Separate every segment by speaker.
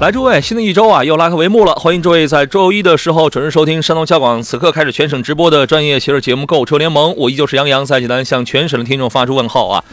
Speaker 1: 来，诸位，新的一周啊，又拉开帷幕了。欢迎诸位在周一的时候准时收听山东交广此刻开始全省直播的专业汽车节目《购车联盟》，我依旧是杨洋，在济南向全省的听众发出问候啊。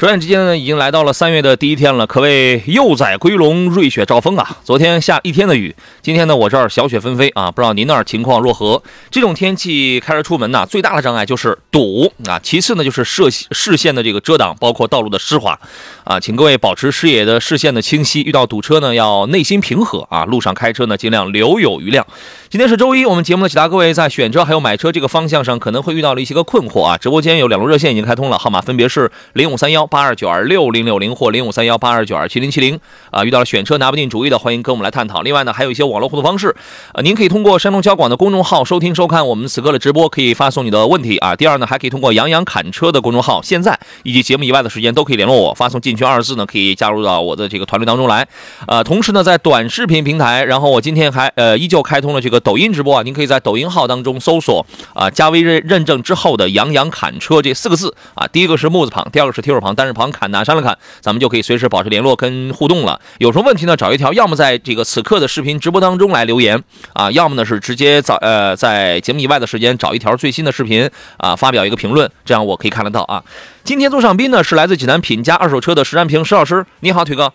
Speaker 1: 转眼之间呢，已经来到了三月的第一天了，可谓幼崽归笼，瑞雪兆丰啊！昨天下一天的雨，今天呢，我这儿小雪纷飞啊，不知道您那儿情况若何？这种天气开车出门呐，最大的障碍就是堵啊，其次呢就是视视线的这个遮挡，包括道路的湿滑啊，请各位保持视野的视线的清晰，遇到堵车呢要内心平和啊，路上开车呢尽量留有余量。今天是周一，我们节目呢解答各位在选车还有买车这个方向上可能会遇到的一些个困惑啊。直播间有两路热线已经开通了，号码分别是零五三幺八二九二六零六零或零五三幺八二九二七零七零啊。遇到了选车拿不定主意的，欢迎跟我们来探讨。另外呢，还有一些网络互动方式，呃，您可以通过山东交广的公众号收听收看我们此刻的直播，可以发送你的问题啊。第二呢，还可以通过杨洋侃车的公众号，现在以及节目以外的时间都可以联络我，发送进群二字呢，可以加入到我的这个团队当中来。呃，同时呢，在短视频平台，然后我今天还呃依旧开通了这个抖音直播啊，您可以在抖音号当中搜索啊、加微认认证之后的“杨洋砍车”这四个字啊，第一个是木字旁，第二个是提手旁，单人旁，砍拿山了砍，咱们就可以随时保持联络跟互动了。有什么问题呢？找一条，要么在这个此刻的视频直播当中来留言啊，要么呢是直接找呃在节目以外的时间找一条最新的视频啊，发表一个评论，这样我可以看得到啊。今天做上宾呢是来自济南品家二手车的石占平石老师，你好，腿哥。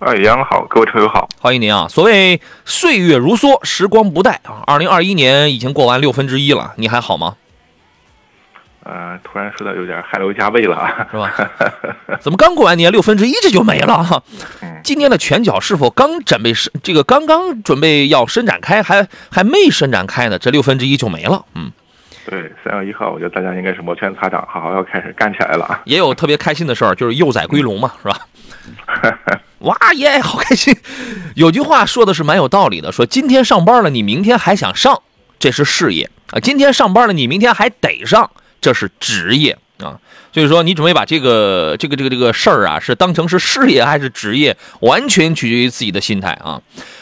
Speaker 2: 哎，杨好，各位车友好。
Speaker 1: 欢迎您啊！所谓岁月如梭，时光不待啊。二零二一年已经过完六分之一了，你还好吗？
Speaker 2: 呃，突然说的有点汗流浃背了啊，
Speaker 1: 是吧？怎么刚过完年六分之一这就没了哈？
Speaker 2: 嗯
Speaker 1: 今年的拳脚是否刚准备伸这个刚刚准备要伸展开，还还没伸展开呢？这六分之一就没了。嗯，
Speaker 2: 对，三月一号，我觉得大家应该是摩拳擦掌，好好要开始干起来了啊。
Speaker 1: 也有特别开心的事儿，就是幼崽归笼嘛，是吧？哇耶，好开心！有句话说的是蛮有道理的，说今天上班了，你明天还想上，这是事业啊；今天上班了，你明天还得上，这是职业啊。所以说，你准备把这个这个这个这个事儿啊，是当成是事业还是职业，完全取决于自己的心态啊。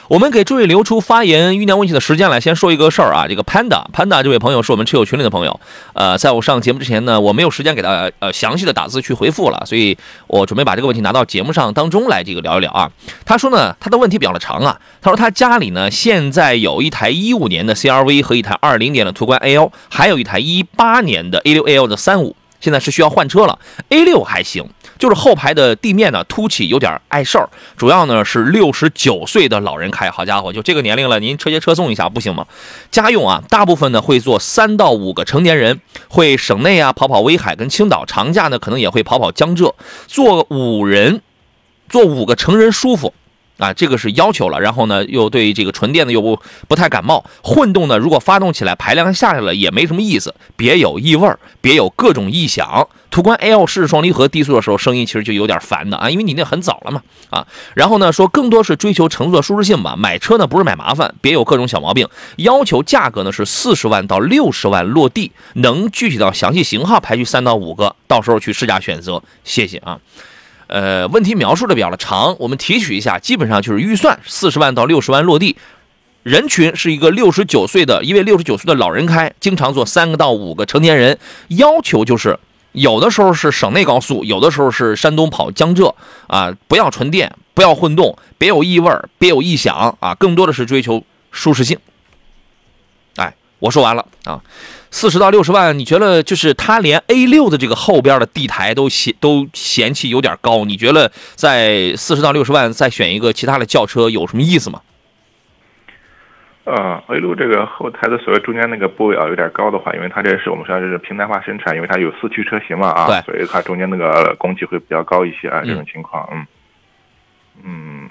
Speaker 1: 我们给诸位留出发言酝酿问题的时间来，先说一个事儿啊。这个 Panda Panda 这位朋友是我们车友群里的朋友，呃，在我上节目之前呢，我没有时间给他呃详细的打字去回复了，所以我准备把这个问题拿到节目上当中来这个聊一聊啊。他说呢，他的问题比较的长啊，他说他家里呢现在有一台一五年的 CRV 和一台二零年的途观 L，还有一台一八年的 A 六 L 的三五。现在是需要换车了，A 六还行，就是后排的地面呢凸起有点碍事儿，主要呢是六十九岁的老人开，好家伙，就这个年龄了，您车接车送一下不行吗？家用啊，大部分呢会坐三到五个成年人，会省内啊跑跑威海跟青岛，长假呢可能也会跑跑江浙，坐五人，坐五个成人舒服。啊，这个是要求了，然后呢，又对这个纯电的又不不太感冒，混动呢，如果发动起来排量下来了也没什么意思，别有异味儿，别有各种异响。途观 L 是双离合低速的时候声音其实就有点烦的啊，因为你那很早了嘛啊。然后呢，说更多是追求乘坐舒适性吧，买车呢不是买麻烦，别有各种小毛病。要求价格呢是四十万到六十万落地，能具体到详细型号排序三到五个，到时候去试驾选择。谢谢啊。呃，问题描述的比较的长，我们提取一下，基本上就是预算四十万到六十万落地，人群是一个六十九岁的，一位六十九岁的老人开，经常坐三个到五个成年人，要求就是有的时候是省内高速，有的时候是山东跑江浙啊，不要纯电，不要混动，别有异味，别有异响啊，更多的是追求舒适性。哎，我说完了啊。四十到六十万，你觉得就是它连 A 六的这个后边的地台都嫌都嫌弃有点高，你觉得在四十到六十万再选一个其他的轿车有什么意思吗？
Speaker 2: 呃，A 六这个后台的所谓中间那个部位啊有点高的话，因为它这是我们说是平台化生产，因为它有四驱车型嘛啊，
Speaker 1: 对。
Speaker 2: 所以它中间那个工期会比较高一些啊，这种情况，嗯，嗯，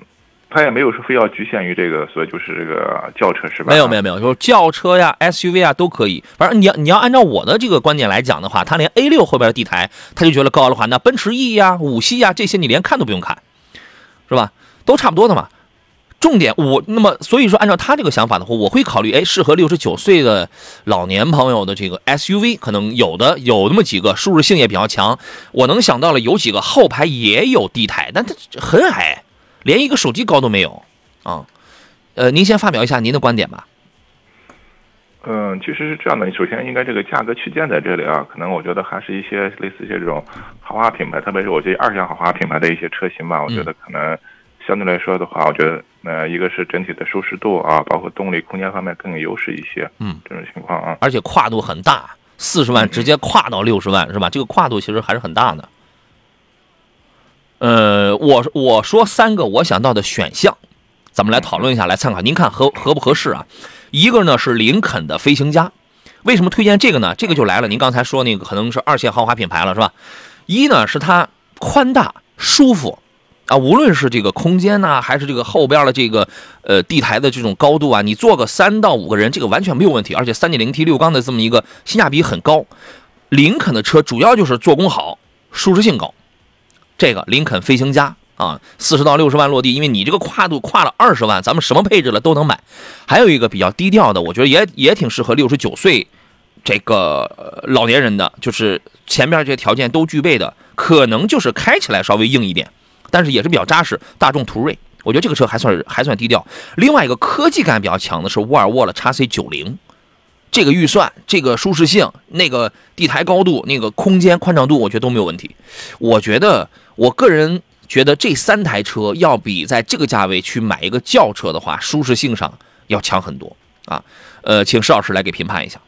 Speaker 2: 它也没有说非要局限于这个，所以就是这个轿车是吧？
Speaker 1: 没有没有没有，就是轿车呀、SUV 啊都可以。反正你要你要按照我的这个观点来讲的话，它连 A 六后边的地台，他就觉得高的话，那奔驰 E 呀、五系呀这些你连看都不用看，是吧？都差不多的嘛。重点我那么所以说，按照他这个想法的话，我会考虑，哎，适合六十九岁的老年朋友的这个 SUV，可能有的有那么几个，舒适性也比较强。我能想到了有几个后排也有地台，但它很矮，连一个手机高都没有啊。呃，您先发表一下您的观点吧。
Speaker 2: 嗯，其实是这样的，首先应该这个价格区间在这里啊，可能我觉得还是一些类似一些这种豪华品牌，特别是我觉得二线豪华品牌的一些车型吧，我觉得可能相对来说的话，我觉得呃，一个是整体的舒适度啊，包括动力空间方面更有优势一些，
Speaker 1: 嗯，
Speaker 2: 这种情况啊。
Speaker 1: 而且跨度很大，四十万直接跨到六十万是吧？这个跨度其实还是很大的。呃，我我说三个我想到的选项，咱们来讨论一下，来参考，您看合合不合适啊？一个呢是林肯的飞行家，为什么推荐这个呢？这个就来了，您刚才说那个可能是二线豪华品牌了是吧？一呢是它宽大舒服。啊，无论是这个空间呐、还是这个后边的这个呃地台的这种高度啊，你坐个三到五个人，这个完全没有问题。而且 3.0T 六缸的这么一个性价比很高。林肯的车主要就是做工好，舒适性高。这个林肯飞行家啊，四十到六十万落地，因为你这个跨度跨了二十万，咱们什么配置了都能买。还有一个比较低调的，我觉得也也挺适合六十九岁这个老年人的，就是前面这些条件都具备的，可能就是开起来稍微硬一点。但是也是比较扎实，大众途锐，我觉得这个车还算还算低调。另外一个科技感比较强的是沃尔沃的 x C 九零，这个预算、这个舒适性、那个地台高度、那个空间宽敞度，我觉得都没有问题。我觉得我个人觉得这三台车要比在这个价位去买一个轿车的话，舒适性上要强很多啊。呃，请施老师来给评判一下。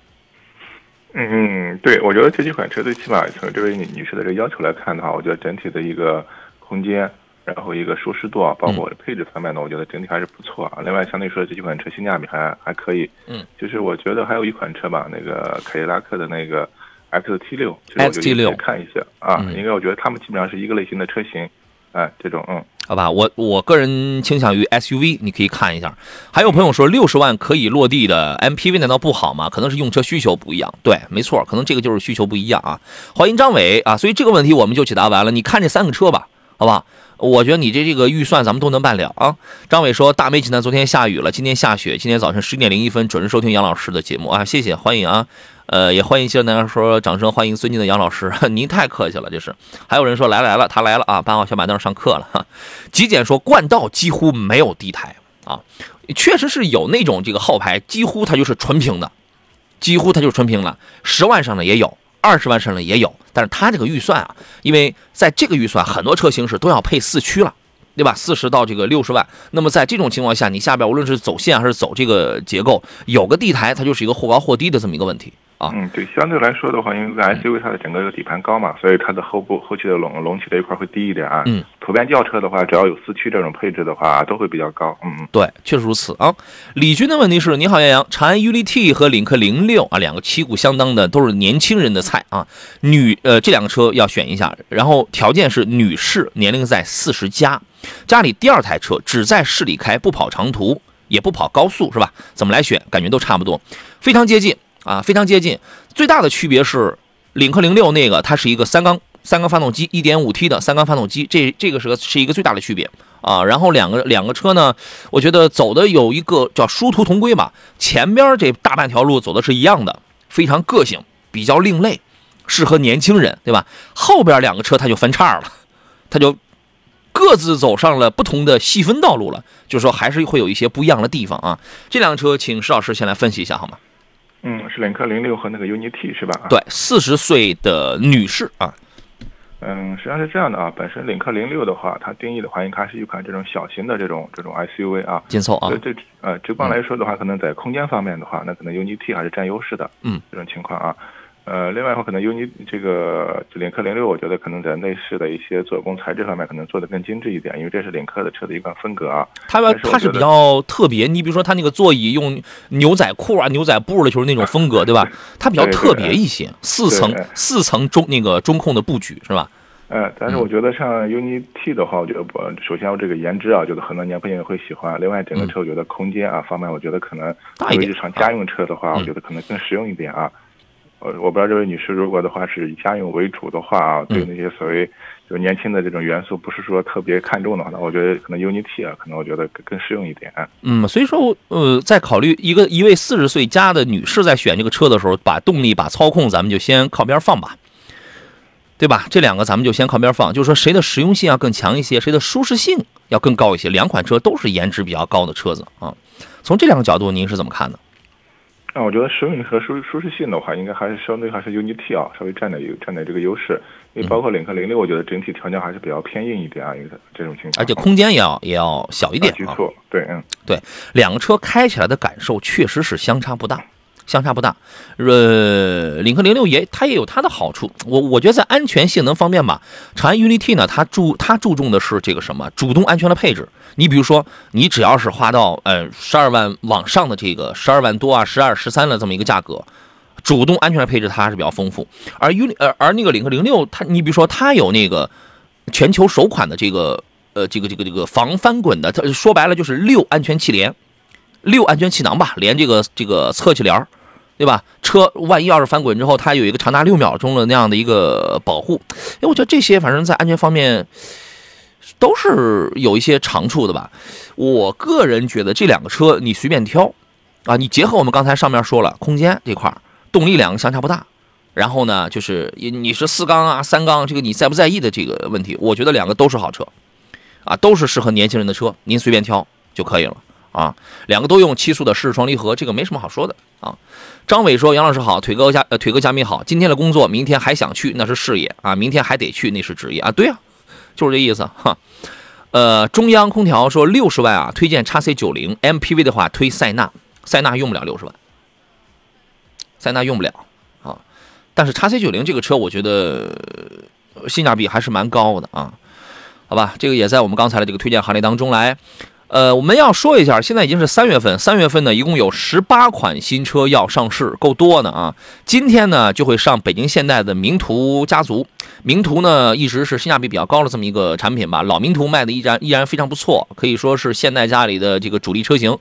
Speaker 2: 嗯嗯，对，我觉得这几款车最起码从这位女女士的这个要求来看的话，我觉得整体的一个空间，然后一个舒适度啊，包括配置方面呢，我觉得整体还是不错啊。另外，相对说这几款车性价比还还可以。
Speaker 1: 嗯，
Speaker 2: 就是我觉得还有一款车吧，那个凯迪拉克的那个 XT 六，其实我觉得
Speaker 1: XT6
Speaker 2: 可以看一下啊，
Speaker 1: 嗯
Speaker 2: 因为我觉得他们基本上是一个类型的车型，哎，这种嗯。
Speaker 1: 好吧，我我个人倾向于 SUV，你可以看一下。还有朋友说六十万可以落地的 MPV 难道不好吗？可能是用车需求不一样。对，没错，可能这个就是需求不一样啊。欢迎张伟啊，所以这个问题我们就解答完了。你看这三个车吧，好吧？我觉得你这这个预算咱们都能办了啊。张伟说大美济南昨天下雨了，今天下雪，今天早晨十点零一分准时收听杨老师的节目啊，谢谢，欢迎啊。呃，也欢迎谢大家说掌声欢迎尊敬的杨老师，您太客气了，这是。还有人说来来了，他来了啊，搬好小板凳上课了。极简说冠道几乎没有地台啊，确实是有那种这个后排几乎它就是纯平的，几乎它就是纯平了。十万上的也有，二十万上的也有，但是它这个预算啊，因为在这个预算很多车型是都要配四驱了。对吧？四十到这个六十万，那么在这种情况下，你下边无论是走线还是走这个结构，有个地台，它就是一个或高或低的这么一个问题啊。
Speaker 2: 嗯，对，相对来说的话，因为 SUV 它的整个一个底盘高嘛，所以它的后部后期的隆隆起这一块会低一点啊。
Speaker 1: 嗯，
Speaker 2: 普遍轿车的话，只要有四驱这种配置的话，都会比较高。嗯嗯。
Speaker 1: 对，确实如此啊。李军的问题是：你好，杨洋，长安 ULT 和领克零六啊，两个旗鼓相当的，都是年轻人的菜啊。女呃，这两个车要选一下，然后条件是女士，年龄在四十加，家里第二台车，只在市里开，不跑长途，也不跑高速，是吧？怎么来选？感觉都差不多，非常接近啊，非常接近。最大的区别是，领克零六那个它是一个三缸三缸发动机，一点五 T 的三缸发动机，这这个是个是一个最大的区别啊。然后两个两个车呢，我觉得走的有一个叫殊途同归吧，前边这大半条路走的是一样的，非常个性，比较另类，适合年轻人，对吧？后边两个车它就分叉了，它就各自走上了不同的细分道路了，就是说还是会有一些不一样的地方啊。这辆车，请石老师先来分析一下好吗？
Speaker 2: 嗯，是领克零六和那个 UNI-T 是吧？。
Speaker 1: 对，四十岁的女士啊，
Speaker 2: 嗯，实际上是这样的啊，本身领克零六的话，它定义的话，应该是一款这种小型的这种这种 SUV 啊。
Speaker 1: 紧凑啊
Speaker 2: 所以，这呃，直观来说的话，可能在空间方面的话，那可能 UNI-T 还是占优势的。
Speaker 1: 嗯，
Speaker 2: 这种情况啊。呃，另外的话，可能 UNI 这个领克零六，我觉得可能在内饰的一些做工材质方面，可能做得更精致一点，因为这是领克的车的一个风格啊。
Speaker 1: 它它是比较特别，你比如说它那个座椅用牛仔裤啊、牛仔布的，就是那种风格，对吧？它比较特别一些，四层四层中那个中控的布局是吧？
Speaker 2: 呃，但是我觉得像 UNI T 的话，我觉得不，首先我这个颜值啊，觉得很多年轻人会喜欢。另外，整个车我觉得空间啊方面，我觉得可能
Speaker 1: 大一点
Speaker 2: 作为日常家用车的话，
Speaker 1: 嗯
Speaker 2: 我觉得可能更实用一点啊。呃，我不知道这位女士如果的话是以家用为主的话啊，对
Speaker 1: 嗯
Speaker 2: 那些所谓就年轻的这种元素不是说特别看重的话，那我觉得可能 Unity 啊，可能我觉得更更适用一点。
Speaker 1: 嗯，所以说，呃，在考虑一个一位四十岁加的女士在选这个车的时候，把动力、把操控，咱们就先靠边放吧，对吧？这两个咱们就先靠边放，就是说谁的实用性要更强一些，谁的舒适性要更高一些。两款车都是颜值比较高的车子啊。从这两个角度，您是怎么看的？
Speaker 2: 那我觉得实用和舒舒适性的话，应该还是相对还是 UNI T 啊，稍微占点有占点这个优势。因为包括领克零六，我觉得整体调教还是比较偏硬一点啊，因为它这种情况。
Speaker 1: 而且空间也要也要小一点啊。
Speaker 2: 没错，对，嗯。
Speaker 1: 对，两个车开起来的感受确实是相差不大，相差不大。呃，领克零六也它也有它的好处，我我觉得在安全性能方面吧，长安 UNI-T 呢，它注它注重的是这个什么主动安全的配置。你比如说，你只要是花到呃十二万往上的这个十二万多啊、十二、十三的这么一个价格。主动安全的配置它还是比较丰富，而 UNI 呃而那个领克零六，它你比如说它有那个全球首款的这个呃这个这个这个防翻滚的，它说白了就是六安全气帘，六安全气囊吧，连这个这个侧气帘对吧？车万一要是翻滚之后，它有一个长达六秒钟的那样的一个保护，哎，我觉得这些反正在安全方面都是有一些长处的吧。我个人觉得这两个车你随便挑啊，你结合我们刚才上面说了空间这块，动力两个相差不大。然后呢，就是你你是四缸啊、三缸，这个你在不在意的这个问题，我觉得两个都是好车，啊，都是适合年轻人的车，您随便挑就可以了啊。两个都用七速的湿式双离合，这个没什么好说的啊。张伟说：“杨老师好，腿哥加呃腿哥加密好，今天的工作明天还想去，那是事业啊，明天还得去，那是职业啊。对啊，就是这意思哈。呃，中央空调说六十万啊，推荐叉 C 九零 MPV 的话推塞纳，塞纳用不了六十万，塞纳用不了啊。但是叉 C 九零这个车，我觉得性价比还是蛮高的啊。好吧，这个也在我们刚才的这个推荐行列当中来。呃，我们要说一下，现在已经是三月份，三月份呢，一共有十八款新车要上市，够多呢啊！今天呢，就会上北京现代的名图家族。名图呢，一直是性价比比较高的这么一个产品吧，老名图卖的依然依然非常不错，可以说是现代家里的这个主力车型。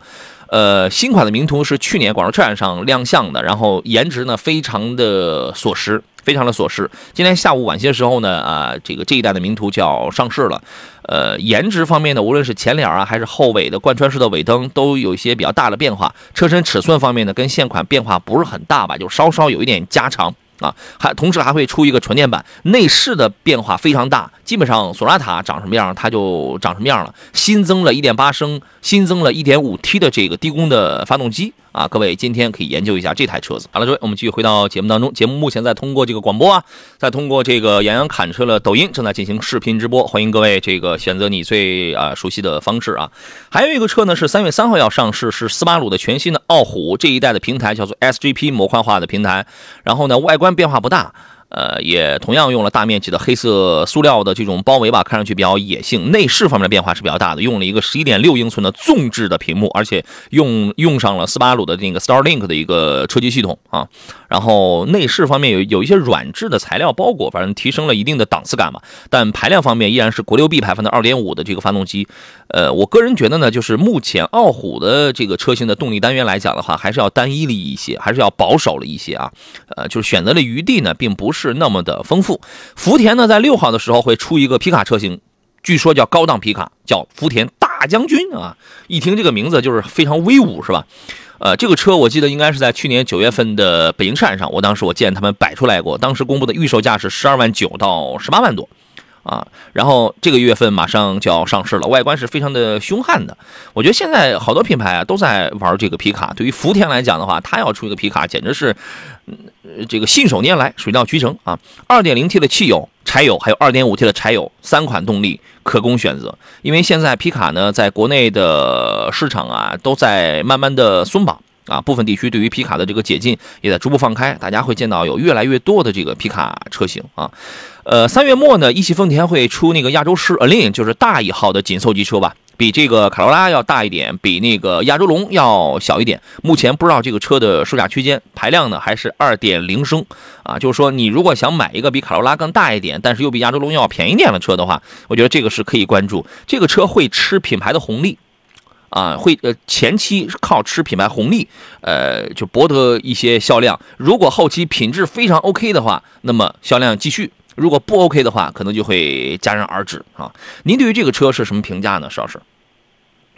Speaker 1: 呃，新款的名图是去年广州车展上亮相的，然后颜值呢非常的锁实，非常的锁实。今天下午晚些时候呢，啊、这个这一代的名图就要上市了。呃，颜值方面呢，无论是前脸啊，还是后尾的贯穿式的尾灯，都有一些比较大的变化。车身尺寸方面呢，跟现款变化不是很大吧，就稍稍有一点加长。啊，还同时还会出一个纯电版，内饰的变化非常大，基本上索纳塔长什么样，它就长什么样了。新增了1.8升，新增了 1.5T 的这个低功的发动机啊，各位今天可以研究一下这台车子。好了，各位，我们继续回到节目当中。节目目前在通过这个广播啊，在通过这个杨洋侃车的抖音正在进行视频直播，欢迎各位这个选择你最啊熟悉的方式啊。还有一个车呢是三月三号要上市，是斯巴鲁的全新的傲虎这一代的平台，叫做 SGP 模块化的平台。然后呢，外观变化不大。呃，也同样用了大面积的黑色塑料的这种包围吧，看上去比较野性。内饰方面的变化是比较大的，用了一个十一点六英寸的纵置的屏幕，而且用用上了斯巴鲁的那个 Starlink 的一个车机系统啊。然后内饰方面有有一些软质的材料包裹，反正提升了一定的档次感嘛。但排量方面依然是国六 B 排放的二点五的这个发动机。呃，我个人觉得呢，就是目前傲虎的这个车型的动力单元来讲的话，还是要单一了一些，还是要保守了一些啊。呃，就是选择的余地呢，并不是那么的丰富。福田呢，在六号的时候会出一个皮卡车型，据说叫高档皮卡，叫福田大将军啊。一听这个名字就是非常威武，是吧？呃，这个车我记得应该是在去年九月份的北京站上，我当时我见他们摆出来过，当时公布的预售价是十二万九到十八万多。啊，然后这个月份马上就要上市了，外观是非常的凶悍的。我觉得现在好多品牌啊都在玩这个皮卡。对于福田来讲的话，它要出一个皮卡，简直是，这个信手拈来，水到渠成啊。二点零 T 的汽油、柴油，还有二点五 T 的柴油，三款动力可供选择。因为现在皮卡呢，在国内的市场啊，都在慢慢的松绑。啊，部分地区对于皮卡的这个解禁也在逐步放开，大家会见到有越来越多的这个皮卡车型啊。呃，三月末呢，一汽丰田会出那个亚洲狮 Aline，就是大一号的紧凑级车吧，比这个卡罗拉要大一点，比那个亚洲龙要小一点。目前不知道这个车的售价区间，排量呢还是二点零升啊。就是说，你如果想买一个比卡罗拉更大一点，但是又比亚洲龙要便宜点的车的话，我觉得这个是可以关注。这个车会吃品牌的红利。啊，会呃前期靠吃品牌红利，呃就博得一些销量。如果后期品质非常 OK 的话，那么销量继续；如果不 OK 的话，可能就会戛然而止啊。您对于这个车是什么评价呢，邵老师？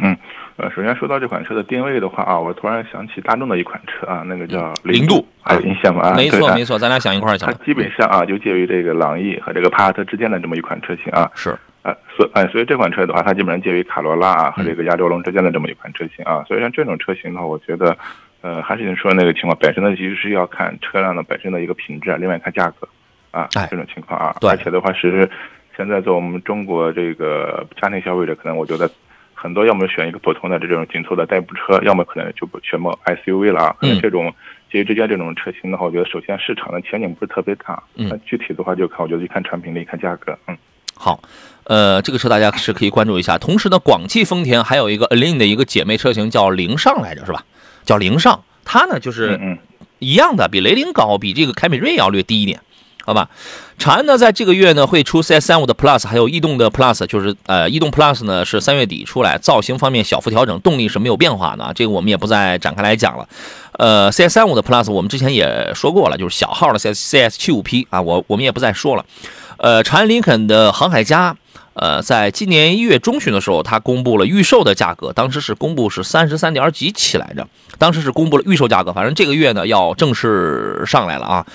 Speaker 2: 嗯，呃，首先说到这款车的定位的话啊，我突然想起大众的一款车啊，那个叫
Speaker 1: 零度，
Speaker 2: 还有印象吗？
Speaker 1: 没错没错，咱俩想一块儿去
Speaker 2: 它
Speaker 1: 了。
Speaker 2: 基本上啊，就介于这个朗逸和这个帕萨特之间的这么一款车型啊。
Speaker 1: 是，
Speaker 2: 呃，所哎，所以这款车的话，它基本上介于卡罗拉啊和这
Speaker 1: 嗯
Speaker 2: 个亚洲龙之间的这么一款车型啊。所以像这种车型的话，我觉得，呃，还是你说的那个情况，本身呢其实是要看车辆的本身的一个品质，另外看价格啊，
Speaker 1: 哎
Speaker 2: 这种情况啊。
Speaker 1: 对
Speaker 2: 而且的话，是现在在我们中国这个家庭消费者，可能我觉得很多要么选一个普通的这种紧凑的代步车，要么可能就不选么 SUV 了啊。可
Speaker 1: 嗯
Speaker 2: 能这种介于之间这种车型的话，我觉得首先市场的前景不是特别大。
Speaker 1: 嗯
Speaker 2: 那具体的话就看，我觉得就看产品力，看价格。嗯。
Speaker 1: 好，呃，这个车大家是可以关注一下。同时呢，广汽丰田还有一个 Aline 的一个姐妹车型叫凌尚来着，是吧？叫凌尚，它呢就是一样的，比雷凌高，比这个凯美瑞要略低一点，好吧？长安呢，在这个月呢会出 CS 三五的 Plus，还有逸动的 Plus，就是呃，逸动 Plus 呢是三月底出来，造型方面小幅调整，动力是没有变化的啊，这个我们也不再展开来讲了。呃，CS 三五的 Plus 我们之前也说过了，就是小号的 CS CS 七五 P 啊，我我们也不再说了。呃，长安林肯的航海家。呃，在今年一月中旬的时候，它公布了预售的价格，当时是公布是三十三点几起来着，当时是公布了预售价格，反正这个月呢要正式上来了啊。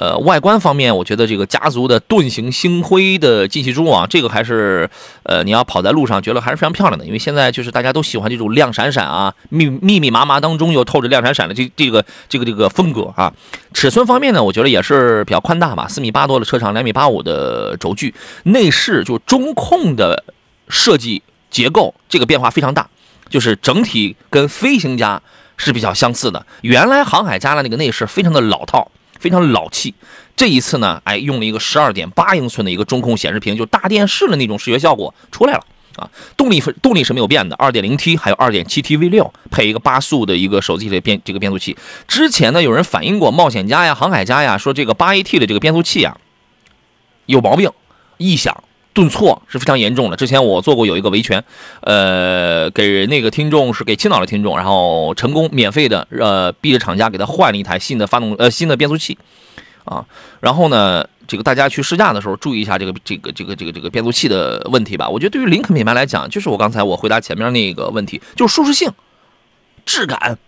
Speaker 1: 呃，外观方面，我觉得这个家族的盾形星辉的进气柱啊，这个还是呃，你要跑在路上觉得还是非常漂亮的，因为现在就是大家都喜欢这种亮闪闪啊，密密密麻麻当中又透着亮闪闪的这这个这个这个风格啊。尺寸方面呢，我觉得也是比较宽大吧，四米八多的车长，两米八五的轴距，内饰就中控的设计结构，这个变化非常大，就是整体跟飞行家是比较相似的。原来航海家的那个内饰非常的老套，非常老气。这一次呢，哎，用了一个十二点八英寸的一个中控显示屏，就大电视的那种视觉效果出来了啊。动力动力是没有变的，二点零 T 还有二点七 T V 六，配一个八速的一个手自一体变这个变速器。之前呢，有人反映过冒险家呀、航海家呀，说这个八 AT 的这个变速器啊有毛病，异响。顿挫是非常严重的。之前我做过有一个维权，呃，给那个听众是给青岛的听众，然后成功免费的呃逼着厂家给他换了一台新的发动呃新的变速器，啊，然后呢，这个大家去试驾的时候注意一下这个这个这个这个这个变速器的问题吧。我觉得对于林肯品牌来讲，就是我刚才我回答前面那个问题，就是舒适性、质感。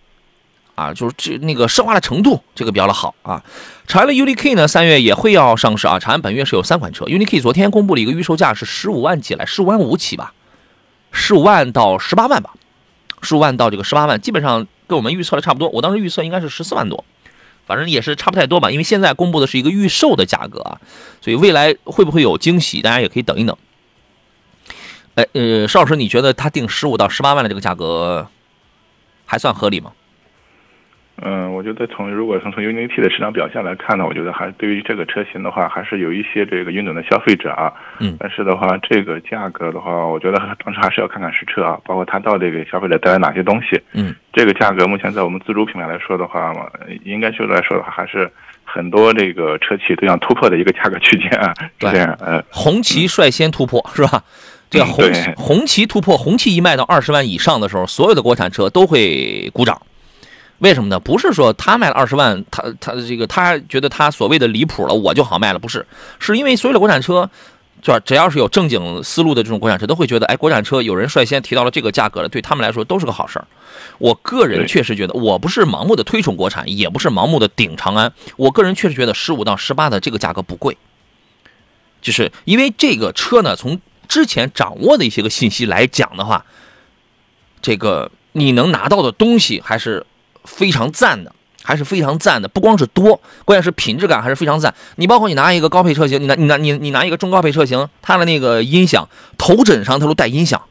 Speaker 1: 啊，就是这那个奢华的程度，这个比较的好啊。长安的 UNI-K 呢，三月也会要上市啊。长安本月是有三款车，UNI-K 昨天公布了一个预售价是十五万起来，十五万五起吧，十五万到十八万吧，十五万到这个十八万，基本上跟我们预测的差不多。我当时预测应该是十四万多，反正也是差不太多吧。因为现在公布的是一个预售的价格啊，所以未来会不会有惊喜，大家也可以等一等。哎，呃，邵老师，你觉得他定十五到十八万的这个价格还算合理吗？
Speaker 2: 嗯，我觉得从如果从从 UNI-T 的市场表现来看呢，我觉得还对于这个车型的话，还是有一些这个运动的消费者啊。
Speaker 1: 嗯
Speaker 2: 但是的话，这个价格的话，我觉得当时还是要看看实车啊，包括它到底给消费者带来哪些东西。
Speaker 1: 嗯，
Speaker 2: 这个价格目前在我们自主品牌来说的话嘛，应该说来说的话，还是很多这个车企都想突破的一个价格区间啊。这样，呃，
Speaker 1: 红旗率先突破，是吧？这个
Speaker 2: 嗯
Speaker 1: 红
Speaker 2: 旗
Speaker 1: 红旗突破，红旗一卖到二十万以上的时候，所有的国产车都会鼓掌。为什么呢？不是说他卖了二十万，他他这个他觉得他所谓的离谱了，我就好卖了，不是，是因为所有的国产车，就只要是有正经思路的这种国产车，都会觉得，哎，国产车有人率先提到了这个价格了，对他们来说都是个好事儿。我个人确实觉得，我不是盲目的推崇国产，也不是盲目的顶长安，我个人确实觉得十五到十八的这个价格不贵。就是因为这个车呢，从之前掌握的一些个信息来讲的话，这个你能拿到的东西还是非常赞的，还是非常赞的。不光是多，关键是品质感还是非常赞。你包括你拿一个高配车型，你拿你拿你你拿一个中高配车型，它的那个音响头枕上它都带音响。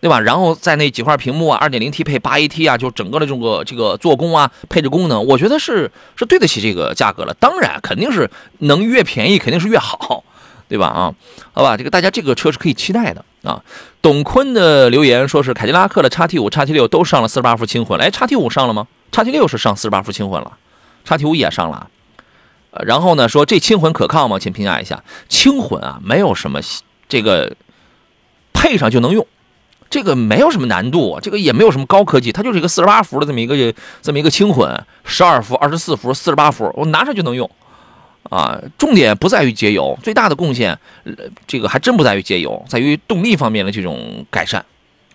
Speaker 1: 对吧？然后在那几块屏幕啊，二点零 T 配八 AT 啊，就整个的这个这个做工啊，配置功能，我觉得是是对得起这个价格了。当然，肯定是能越便宜肯定是越好，对吧？啊，好吧，这个大家这个车是可以期待的啊。董坤的留言说是凯迪拉克的叉 T 五、叉 T 六都上了四十八伏轻混，哎，叉 T 五上了吗？叉 T 六是上四十八伏轻混了，叉 T 五也上了。呃，然后呢，说这轻混可靠吗？请评价一下。轻混啊，没有什么这个配上就能用，这个没有什么难度，这个也没有什么高科技，它就是一个四十八伏的这么一个这么一个轻混，十二伏、二十四伏、四十八伏，我拿上就能用。啊，重点不在于节油，最大的贡献，呃，这个还真不在于节油，在于动力方面的这种改善。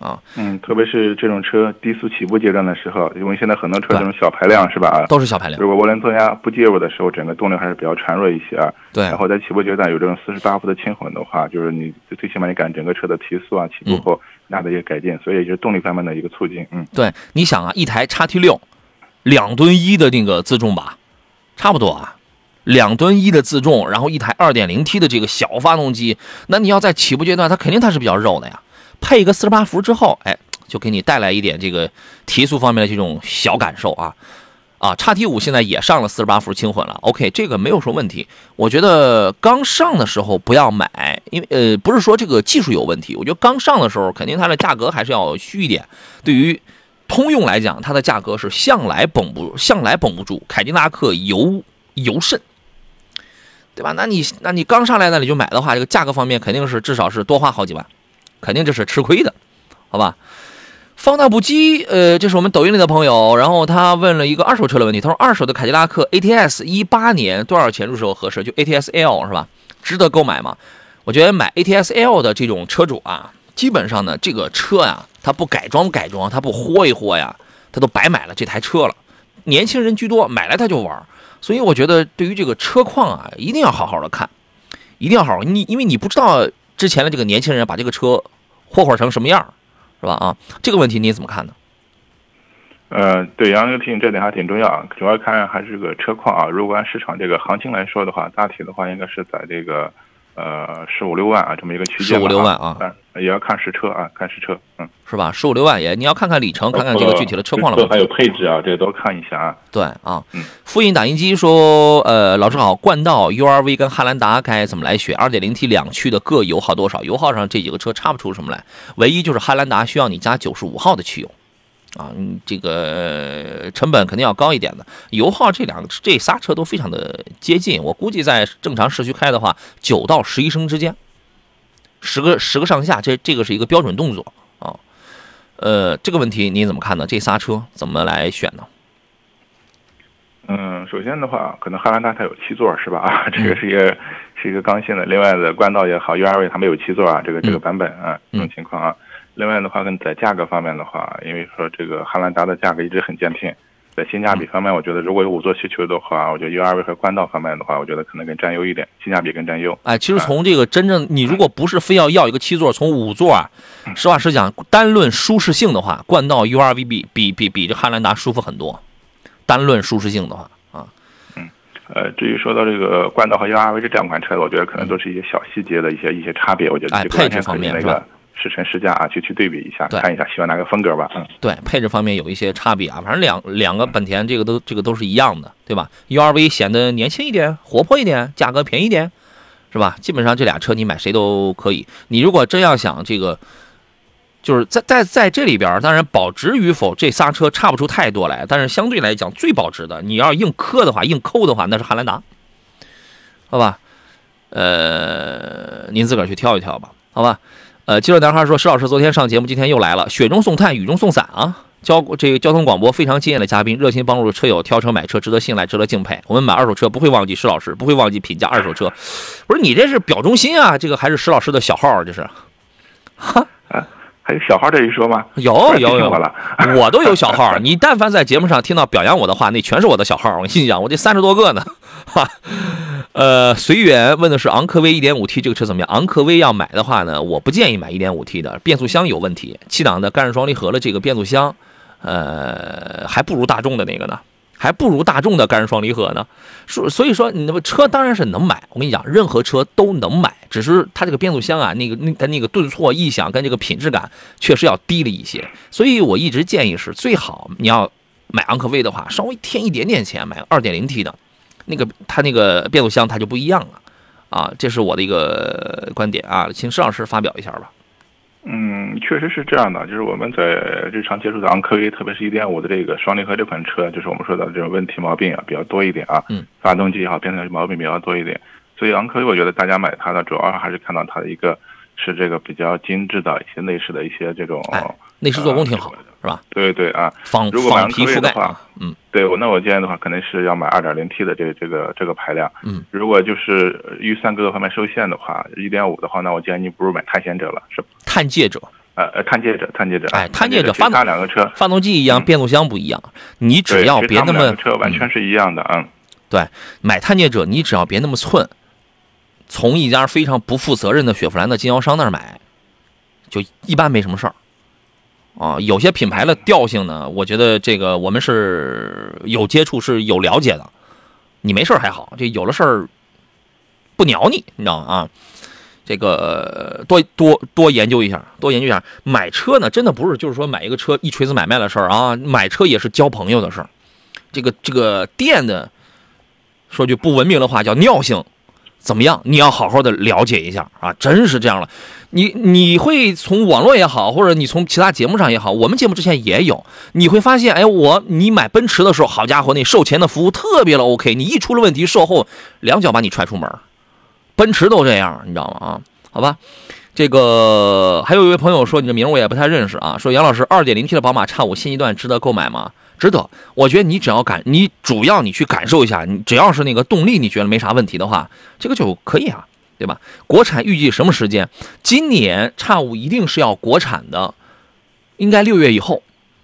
Speaker 1: 啊，
Speaker 2: 嗯，特别是这种车低速起步阶段的时候，因为现在很多车这种小排量是吧？
Speaker 1: 都是小排量。
Speaker 2: 如果涡轮增压不介入的时候，整个动力还是比较孱弱一些啊。
Speaker 1: 对。
Speaker 2: 然后在起步阶段有这种四十八伏的轻混的话，就是你最起码你感整个车的提速啊，起步后大的一个改进，所以也就是动力方面的一个促进。嗯，
Speaker 1: 对，你想啊，一台叉 T 六，两吨一的那个自重吧，差不多啊，两吨一的自重，然后一台二点零 T 的这个小发动机，那你要在起步阶段，它肯定它是比较肉的呀。配一个四十八伏之后，哎。就给你带来一点这个提速方面的这种小感受啊啊！叉 T 五现在也上了四十八伏轻混了，OK，这个没有什么问题。我觉得刚上的时候不要买，因为呃不是说这个技术有问题，我觉得刚上的时候肯定它的价格还是要虚一点。对于通用来讲，它的价格是向来绷不向来绷不住，凯迪拉克尤尤甚，对吧？那你那你刚上来那你就买的话，这个价格方面肯定是至少是多花好几万，肯定这是吃亏的，好吧？放大不羁，呃，这是我们抖音里的朋友，然后他问了一个二手车的问题，他说二手的凯迪拉克 ATS 一八年多少钱入手合适？就 ATS L 是吧？值得购买吗？我觉得买 ATS L 的这种车主啊，基本上呢，这个车呀，他不改装改装，他不豁一豁呀，他都白买了这台车了。年轻人居多，买来他就玩，所以我觉得对于这个车况啊，一定要好好的看，一定要好好你，因为你不知道之前的这个年轻人把这个车霍霍成什么样。是吧？啊，这个问题你怎么看呢？
Speaker 2: 呃，对，杨哥提醒这点还挺重要，主要看还是个车况啊。如果按市场这个行情来说的话，大体的话应该是在这个。呃，十五六万啊，这么一个区间，
Speaker 1: 十五六万啊，
Speaker 2: 也要看实车啊，看实车，嗯，
Speaker 1: 是吧？十五六万也，你要看看里程，看看这个具体的车况了。
Speaker 2: 还有配置啊，这个都看一下啊。
Speaker 1: 对啊，嗯，复印打印机说，呃，老师好，冠道、URV 跟汉兰达该怎么来选？二点零 T 两驱的各油耗多少？油耗上这几个车差不出什么来，唯一就是汉兰达需要你加九十五号的汽油。啊，这个成本肯定要高一点的，油耗这两个这仨车都非常的接近，我估计在正常市区开的话，九到十一升之间，十个十个上下，这这个是一个标准动作啊。呃，这个问题你怎么看呢？这仨车怎么来选呢？
Speaker 2: 嗯，首先的话，可能汉兰达它有七座是吧？啊，这个是一个是一个刚性的，另外的冠道也好，URV 它没有七座啊，这个这个版本啊，这种情况啊。另外的话，跟在价格方面的话，因为说这个汉兰达的价格一直很坚挺，在性价比方面，我觉得如果有五座需求的话，我觉得 URV 和冠道方面的话，我觉得可能更占优一点，性价比更占优。
Speaker 1: 哎，其实从这个真正你如果不是非要要一个七座，从五座啊，实话实讲，单论舒适性的话，冠道 URV 比比比比这汉兰达舒服很多。单论舒适性的话，啊，
Speaker 2: 嗯，呃，至于说到这个冠道和 URV 这两款车，我觉得可能都是一些小细节的一些一些差别。我觉得
Speaker 1: 哎，配置方面是吧？
Speaker 2: 试乘试驾啊，去去对比一下，看一下喜欢哪个风格吧。嗯，
Speaker 1: 对，配置方面有一些差别啊，反正两两个本田这个都这个都是一样的，对吧？URV 显得年轻一点，活泼一点，价格便宜点，是吧？基本上这俩车你买谁都可以。你如果真要想这个，就是在在在这里边，当然保值与否，这仨车差不出太多来。但是相对来讲，最保值的，你要硬磕的话，硬抠的话，那是汉兰达，好吧？呃，您自个儿去挑一挑吧，好吧？呃，肌肉男孩说：“石老师昨天上节目，今天又来了。雪中送炭，雨中送伞啊！交这个交通广播非常敬业的嘉宾，热心帮助车友挑车买车，值得信赖，值得敬佩。我们买二手车不会忘记石老师，不会忘记品价二手车。不是你这是表忠心啊？这个还是石老师的小号，这是？
Speaker 2: 哈啊，还有小号这一说吗？
Speaker 1: 有有有，我都有小号。你但凡在节目上听到表扬我的话，那全是我的小号。我跟你讲，我这三十多个呢，哈。”呃，随缘问的是昂科威 1.5T 这个车怎么样？昂科威要买的话呢，我不建议买 1.5T 的，变速箱有问题，七档的干式双离合的这个变速箱，呃，还不如大众的那个呢，还不如大众的干式双离合呢。所所以说，你那么车当然是能买，我跟你讲，任何车都能买，只是它这个变速箱啊，那个那它那个顿挫异响跟这个品质感确实要低了一些。所以我一直建议是最好你要买昂科威的话，稍微添一点点钱买 2.0T 的。那个它那个变速箱它就不一样了，啊，这是我的一个观点啊，请施老师发表一下吧。
Speaker 2: 嗯，确实是这样的，就是我们在日常接触的昂科威，特别是1.5的这个双离合这款车，就是我们说的这种问题毛病啊比较多一点啊，
Speaker 1: 嗯，
Speaker 2: 发动机也好，变速箱毛病比较多一点，所以昂科威我觉得大家买它的，主要还是看到它的一个是这个比较精致的一些内饰的一些这种，
Speaker 1: 哎内饰做工挺好
Speaker 2: 呃
Speaker 1: 是吧？
Speaker 2: 对对啊，
Speaker 1: 仿仿皮覆盖啊，嗯
Speaker 2: 对我那我建议的话，肯定是要买二点零 T 的这个这个这个排量。
Speaker 1: 嗯，
Speaker 2: 如果就是呃预算各个方面受限的话一点五的话，那我建议你不如买探险者了，是吧？
Speaker 1: 探界者，
Speaker 2: 呃呃，探界者，探界者，
Speaker 1: 哎探界者发动
Speaker 2: 两个车，
Speaker 1: 发动机一样，
Speaker 2: 嗯
Speaker 1: 变速箱不一样，你只要别那么
Speaker 2: 车完全是一样的啊。
Speaker 1: 对，买探界者，你只要别那么寸，从一家非常不负责任的雪佛兰的经销商那儿买，就一般没什么事儿。啊，有些品牌的调性呢，我觉得这个我们是有接触，是有了解的。你没事还好，这有了事儿不鸟你，你知道吗？啊，这个多多多研究一下，多研究一下。买车呢，真的不是就是说买一个车一锤子买卖的事儿啊，买车也是交朋友的事儿。这个这个店的，说句不文明的话，叫尿性怎么样？你要好好的了解一下啊！真是这样了，你你会从网络也好，或者你从其他节目上也好，我们节目之前也有，你会发现，哎，我你买奔驰的时候，好家伙，那售前的服务特别的 OK，你一出了问题，售后两脚把你踹出门，奔驰都这样，你知道吗？啊，好吧。这个还有一位朋友说，你的名我也不太认识啊。说杨老师，二点零 T 的宝马叉五新一段值得购买吗？值得。我觉得你只要感，你主要你去感受一下，你只要是那个动力你觉得没啥问题的话，这个就可以啊，对吧？国产预计什么时间？今年叉五一定是要国产的，应该六月以后，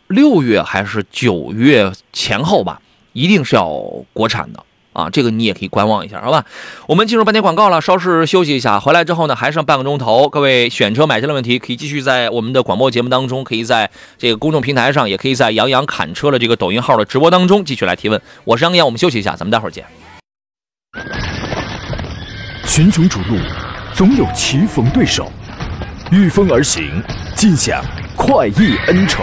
Speaker 1: 六月还是九月前后吧，一定是要国产的。啊，这个你也可以观望一下，好吧？我们进入半天广告了，稍事休息一下。回来之后呢，还剩半个钟头。各位选车买车的问题，可以继续在我们的广播节目当中，可以在这个公众平台上，也可以在杨洋侃车的这个抖音号的直播当中继续来提问。我是杨洋，我们休息一下，咱们待会儿见。
Speaker 3: 群雄逐鹿，总有棋逢对手，御风而行，尽享快意恩仇。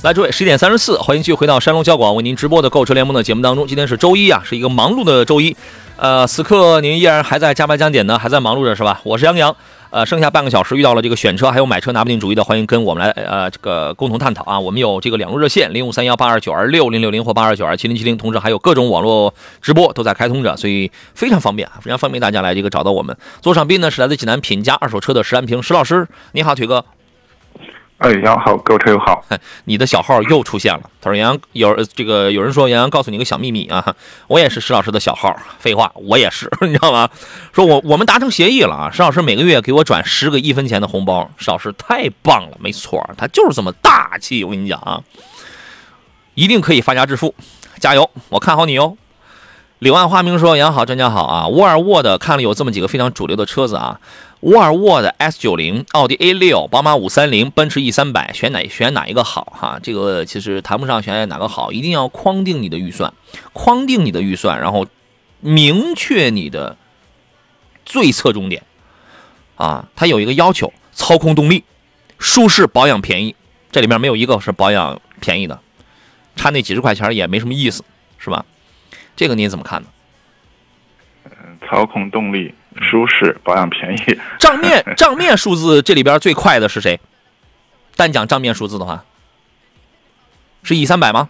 Speaker 1: 来，诸位，十一点三十四，欢迎继续回到山东交广为您直播的购车联盟的节目当中。今天是周一啊，是一个忙碌的周一。呃，此刻您依然还在加班加点呢，还在忙碌着是吧？我是杨洋。呃，剩下半个小时遇到了这个选车还有买车拿不定主意的，欢迎跟我们来呃这个共同探讨啊。我们有这个两路热线零五三幺八二九二六零六零或八二九二七零七零，同时还有各种网络直播都在开通着，所以非常方便啊，非常方便大家来这个找到我们。座上宾呢是来自济南品家二手车的石安平石老师，你好，腿哥。
Speaker 2: 哎，杨好，各位车友好。
Speaker 1: 你的小号又出现了。他说：“杨洋有这个有人说杨洋告诉你个小秘密啊，我也是石老师的小号。废话，我也是，你知道吗？说我我们达成协议了啊，石老师每个月给我转十个一分钱的红包，石老师太棒了，没错，他就是这么大气。我跟你讲啊，一定可以发家致富，加油，我看好你哦。”柳暗花明说：“杨好，专家好啊！沃尔沃的看了有这么几个非常主流的车子啊，沃尔沃的 S 九零、奥迪 A 六、宝马五三零、奔驰 E 三百，选哪选哪一个好哈？这个其实谈不上选哪个好，一定要框定你的预算，框定你的预算，然后明确你的最侧重点啊。它有一个要求：操控动力、舒适、保养便宜。这里面没有一个是保养便宜的，差那几十块钱也没什么意思，是吧？这个您怎么看呢？
Speaker 2: 操控动力、舒适、保养便宜。
Speaker 1: 账面 账面数字这里边最快的是谁？单讲账面数字的话，是 E 三百吗？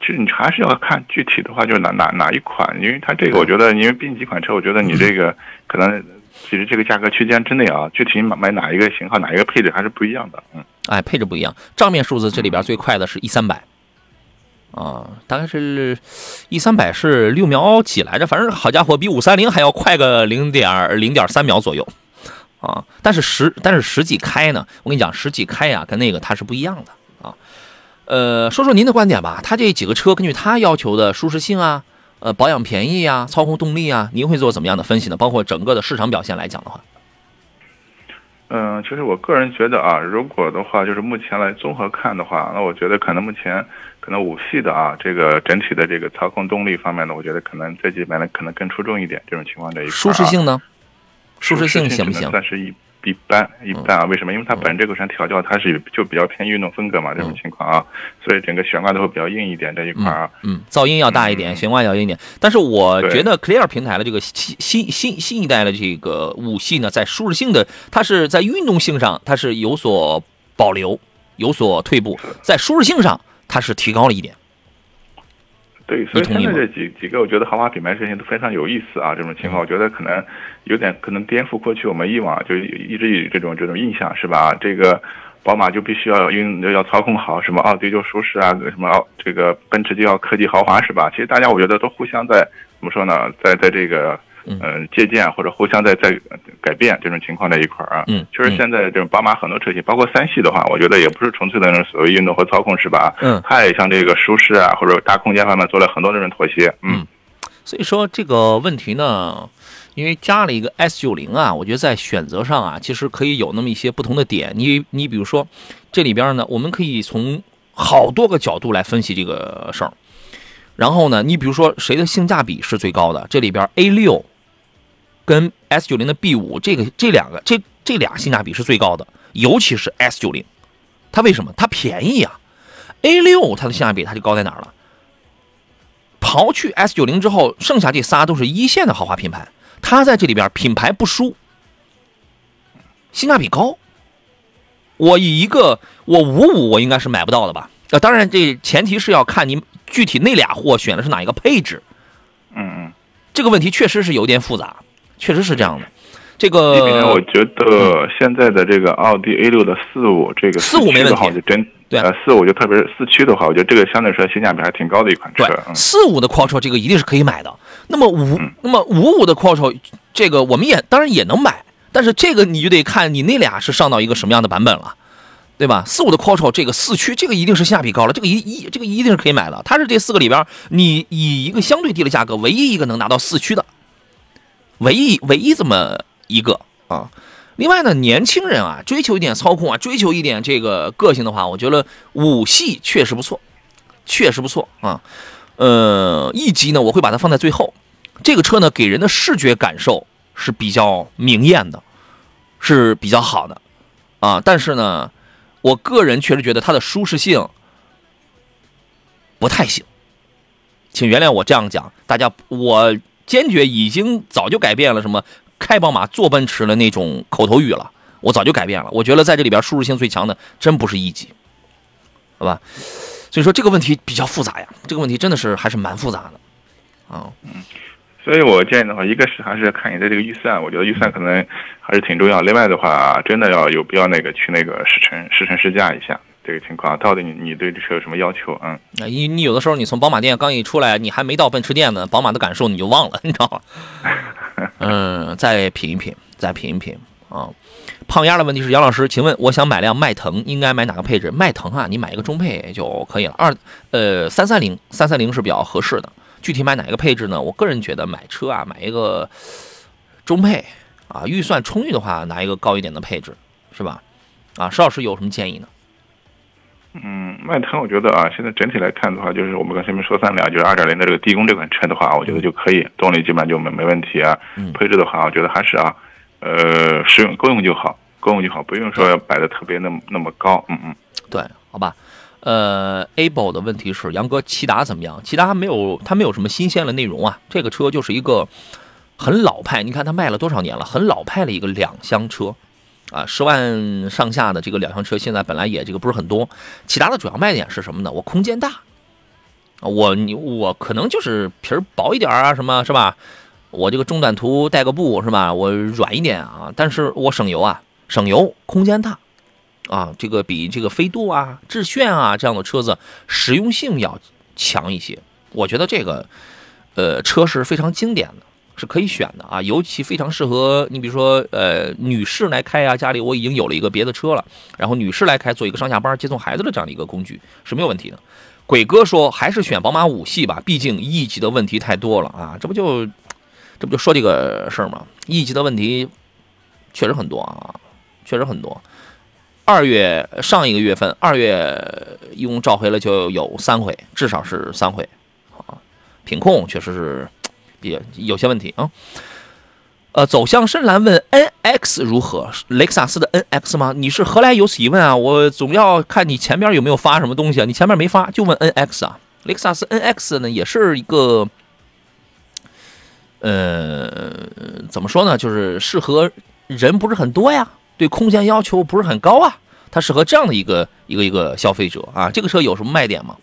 Speaker 2: 其实你还是要看具体的话，就是哪哪哪一款，因为它这个我觉得，因为毕竟几款车，我觉得你这个 可能其实这个价格区间之内啊，具体买买哪一个型号、哪一个配置还是不一样的。嗯，
Speaker 1: 哎，配置不一样。账面数字这里边最快的是 E 三百，啊，大概是 E 三百是六秒几来着？反正好家伙，比五三零还要快个零点零点三秒左右，啊，但是实但是实际开呢，我跟你讲，实际开呀、跟那个它是不一样的啊。呃，说说您的观点吧，它这几个车根据它要求的舒适性啊，呃，保养便宜啊，操控动力啊，您会做怎么样的分析呢？包括整个的市场表现来讲的话，
Speaker 2: 嗯，其实我个人觉得啊，如果的话，就是目前来综合看的话，那我觉得可能目前可能五系的啊，这个整体的这个操控动力方面呢，我觉得可能这几版呢可能更出众一点。这种情况这一块、啊，
Speaker 1: 舒适性呢？舒适性行不行？
Speaker 2: 算是一一般一般啊。为什么？因为它本身这个车调教它是就比较偏运动风格嘛，这种情况啊，所以整个悬挂都会比较硬一点这一块啊。
Speaker 1: 嗯，噪音要大一点，
Speaker 2: 嗯
Speaker 1: 悬挂要硬一点。但是我觉得 Clear 平台的这个新新新新一代的这个五系呢，在舒适性的，它是在运动性上它是有所保留，有所退步，在舒适性上它是提高了一点。
Speaker 2: 对，所以现在这几几个，我觉得豪华品牌车型都非常有意思啊。这种情况，我觉得可能有点可能颠覆过去我们以往就一直有这种这种印象，是吧？这个宝马就必须要运要操控好，什么奥迪就舒适啊，什么奥这个奔驰就要科技豪华，是吧？其实大家我觉得都互相在怎么说呢，在在这个
Speaker 1: 嗯
Speaker 2: 呃借鉴或者互相在在改变这种情况在一块儿啊。
Speaker 1: 嗯
Speaker 2: 确实现在这种宝马很多车型，包括三系的话，我觉得也不是纯粹的那种所谓运动和操控，是吧？
Speaker 1: 嗯
Speaker 2: 它也像这个舒适啊或者大空间方面做了很多这种妥协。嗯
Speaker 1: 所以说这个问题呢，因为加了一个 S 九零啊，我觉得在选择上啊，其实可以有那么一些不同的点。你你比如说，这里边呢，我们可以从好多个角度来分析这个事儿。然后呢，你比如说谁的性价比是最高的？这里边 A 六跟 S 九零的 B 五，这个这两个这这俩性价比是最高的，尤其是 S 九零，它为什么？它便宜啊。A 六它的性价比它就高在哪儿了？刨去 S 九零之后，剩下这仨都是一线的豪华品牌，它在这里边品牌不输，性价比高。我以一个我五五我应该是买不到的吧？呃，当然这前提是要看你具体那俩货选的是哪一个配置，
Speaker 2: 嗯嗯。
Speaker 1: 这个问题确实是有点复杂，确实是这样的。这
Speaker 2: 基本上我觉得现在的这个奥迪 A 六的四五这个
Speaker 1: 四五没问题
Speaker 2: 就真
Speaker 1: 对
Speaker 2: 呃四五就特别是四驱的话，我觉得这个相对来说性价比还挺高的一款车
Speaker 1: 四五的 Quattro 这个一定是可以买的。那么五那么五五的 Quattro 这个我们也当然也能买，但是这个你就得看你那俩是上到一个什么样的版本了。对吧？四五的 Quattro 这个四驱，这个一定是性价比高了，这个一一这个一定是可以买的。它是这四个里边，你以一个相对低的价格，唯一一个能拿到四驱的，唯一唯一这么一个啊。另外呢，年轻人啊，追求一点操控啊，追求一点这个个性的话，我觉得五系确实不错，确实不错啊。呃，一级呢，我会把它放在最后。这个车呢，给人的视觉感受是比较明艳的，是比较好的啊。但是呢，我个人确实觉得它的舒适性不太行，请原谅我这样讲，大家我坚决已经早就改变了什么开宝马坐奔驰的那种口头语了，我早就改变了。我觉得在这里边舒适性最强的真不是一级，好吧？所以说这个问题比较复杂呀，这个问题真的是还是蛮复杂的啊。
Speaker 2: 嗯所以我建议的话，一个是还是看你的这个预算，我觉得预算可能还是挺重要。另外的话，真的要有必要那个去那个试乘试乘试驾一下这个情况，到底你你对这车有什么要求？嗯，
Speaker 1: 那你你有的时候你从宝马店刚一出来，你还没到奔驰店呢，宝马的感受你就忘了，你知道吗？嗯，再品一品，再品一品啊。胖丫的问题是杨老师，请问我想买辆迈腾，应该买哪个配置？迈腾啊，你买一个中配就可以了。二呃三三零三三零是比较合适的。具体买哪一个配置呢？我个人觉得买车啊，买一个中配啊，预算充裕的话，拿一个高一点的配置，是吧？啊，石老师有什么建议呢？
Speaker 2: 嗯，迈腾我觉得啊，现在整体来看的话，就是我们刚才前面说三辆，就是二点零的这个低功这款车的话，我觉得就可以，动力基本上就没没问题啊。
Speaker 1: 嗯
Speaker 2: 配置的话，我觉得还是啊，呃，实用够用就好，够用就好，不用说要摆的特别那么那么高。嗯嗯。
Speaker 1: 对，好吧。呃，Able 的问题是杨哥，骐达怎么样？骐达没有，它没有什么新鲜的内容啊。这个车就是一个很老派，你看它卖了多少年了，很老派的一个两厢车啊，十万上下的这个两厢车，现在本来也这个不是很多。其他的主要卖点是什么呢？我空间大，我你我可能就是皮儿薄一点啊，什么是吧？我这个中短途带个步是吧？我软一点啊，但是我省油啊，省油，空间大。啊，这个比这个飞度啊、致炫啊这样的车子实用性要强一些。我觉得这个呃车是非常经典的，是可以选的啊，尤其非常适合你，比如说呃女士来开啊，家里我已经有了一个别的车了，然后女士来开做一个上下班接送孩子的这样的一个工具是没有问题的。鬼哥说还是选宝马五系吧，毕竟 E 级的问题太多了啊，这不就这不就说这个事儿吗？E 级的问题确实很多啊。确实很多。二月上一个月份，二月一共召回了就有三回，至少是三回啊。品控确实是比较有些问题啊。呃，走向深蓝问 NX 如何？雷克萨斯的 NX 吗？你是何来有此疑问啊？我总要看你前边有没有发什么东西啊？你前面没发，就问 NX 啊？雷克萨斯 NX 呢，也是一个，呃，怎么说呢？就是适合人不是很多呀，对空间要求不是很高啊，它适合这样的一个一个一个消费者啊。这个车有什么卖点吗？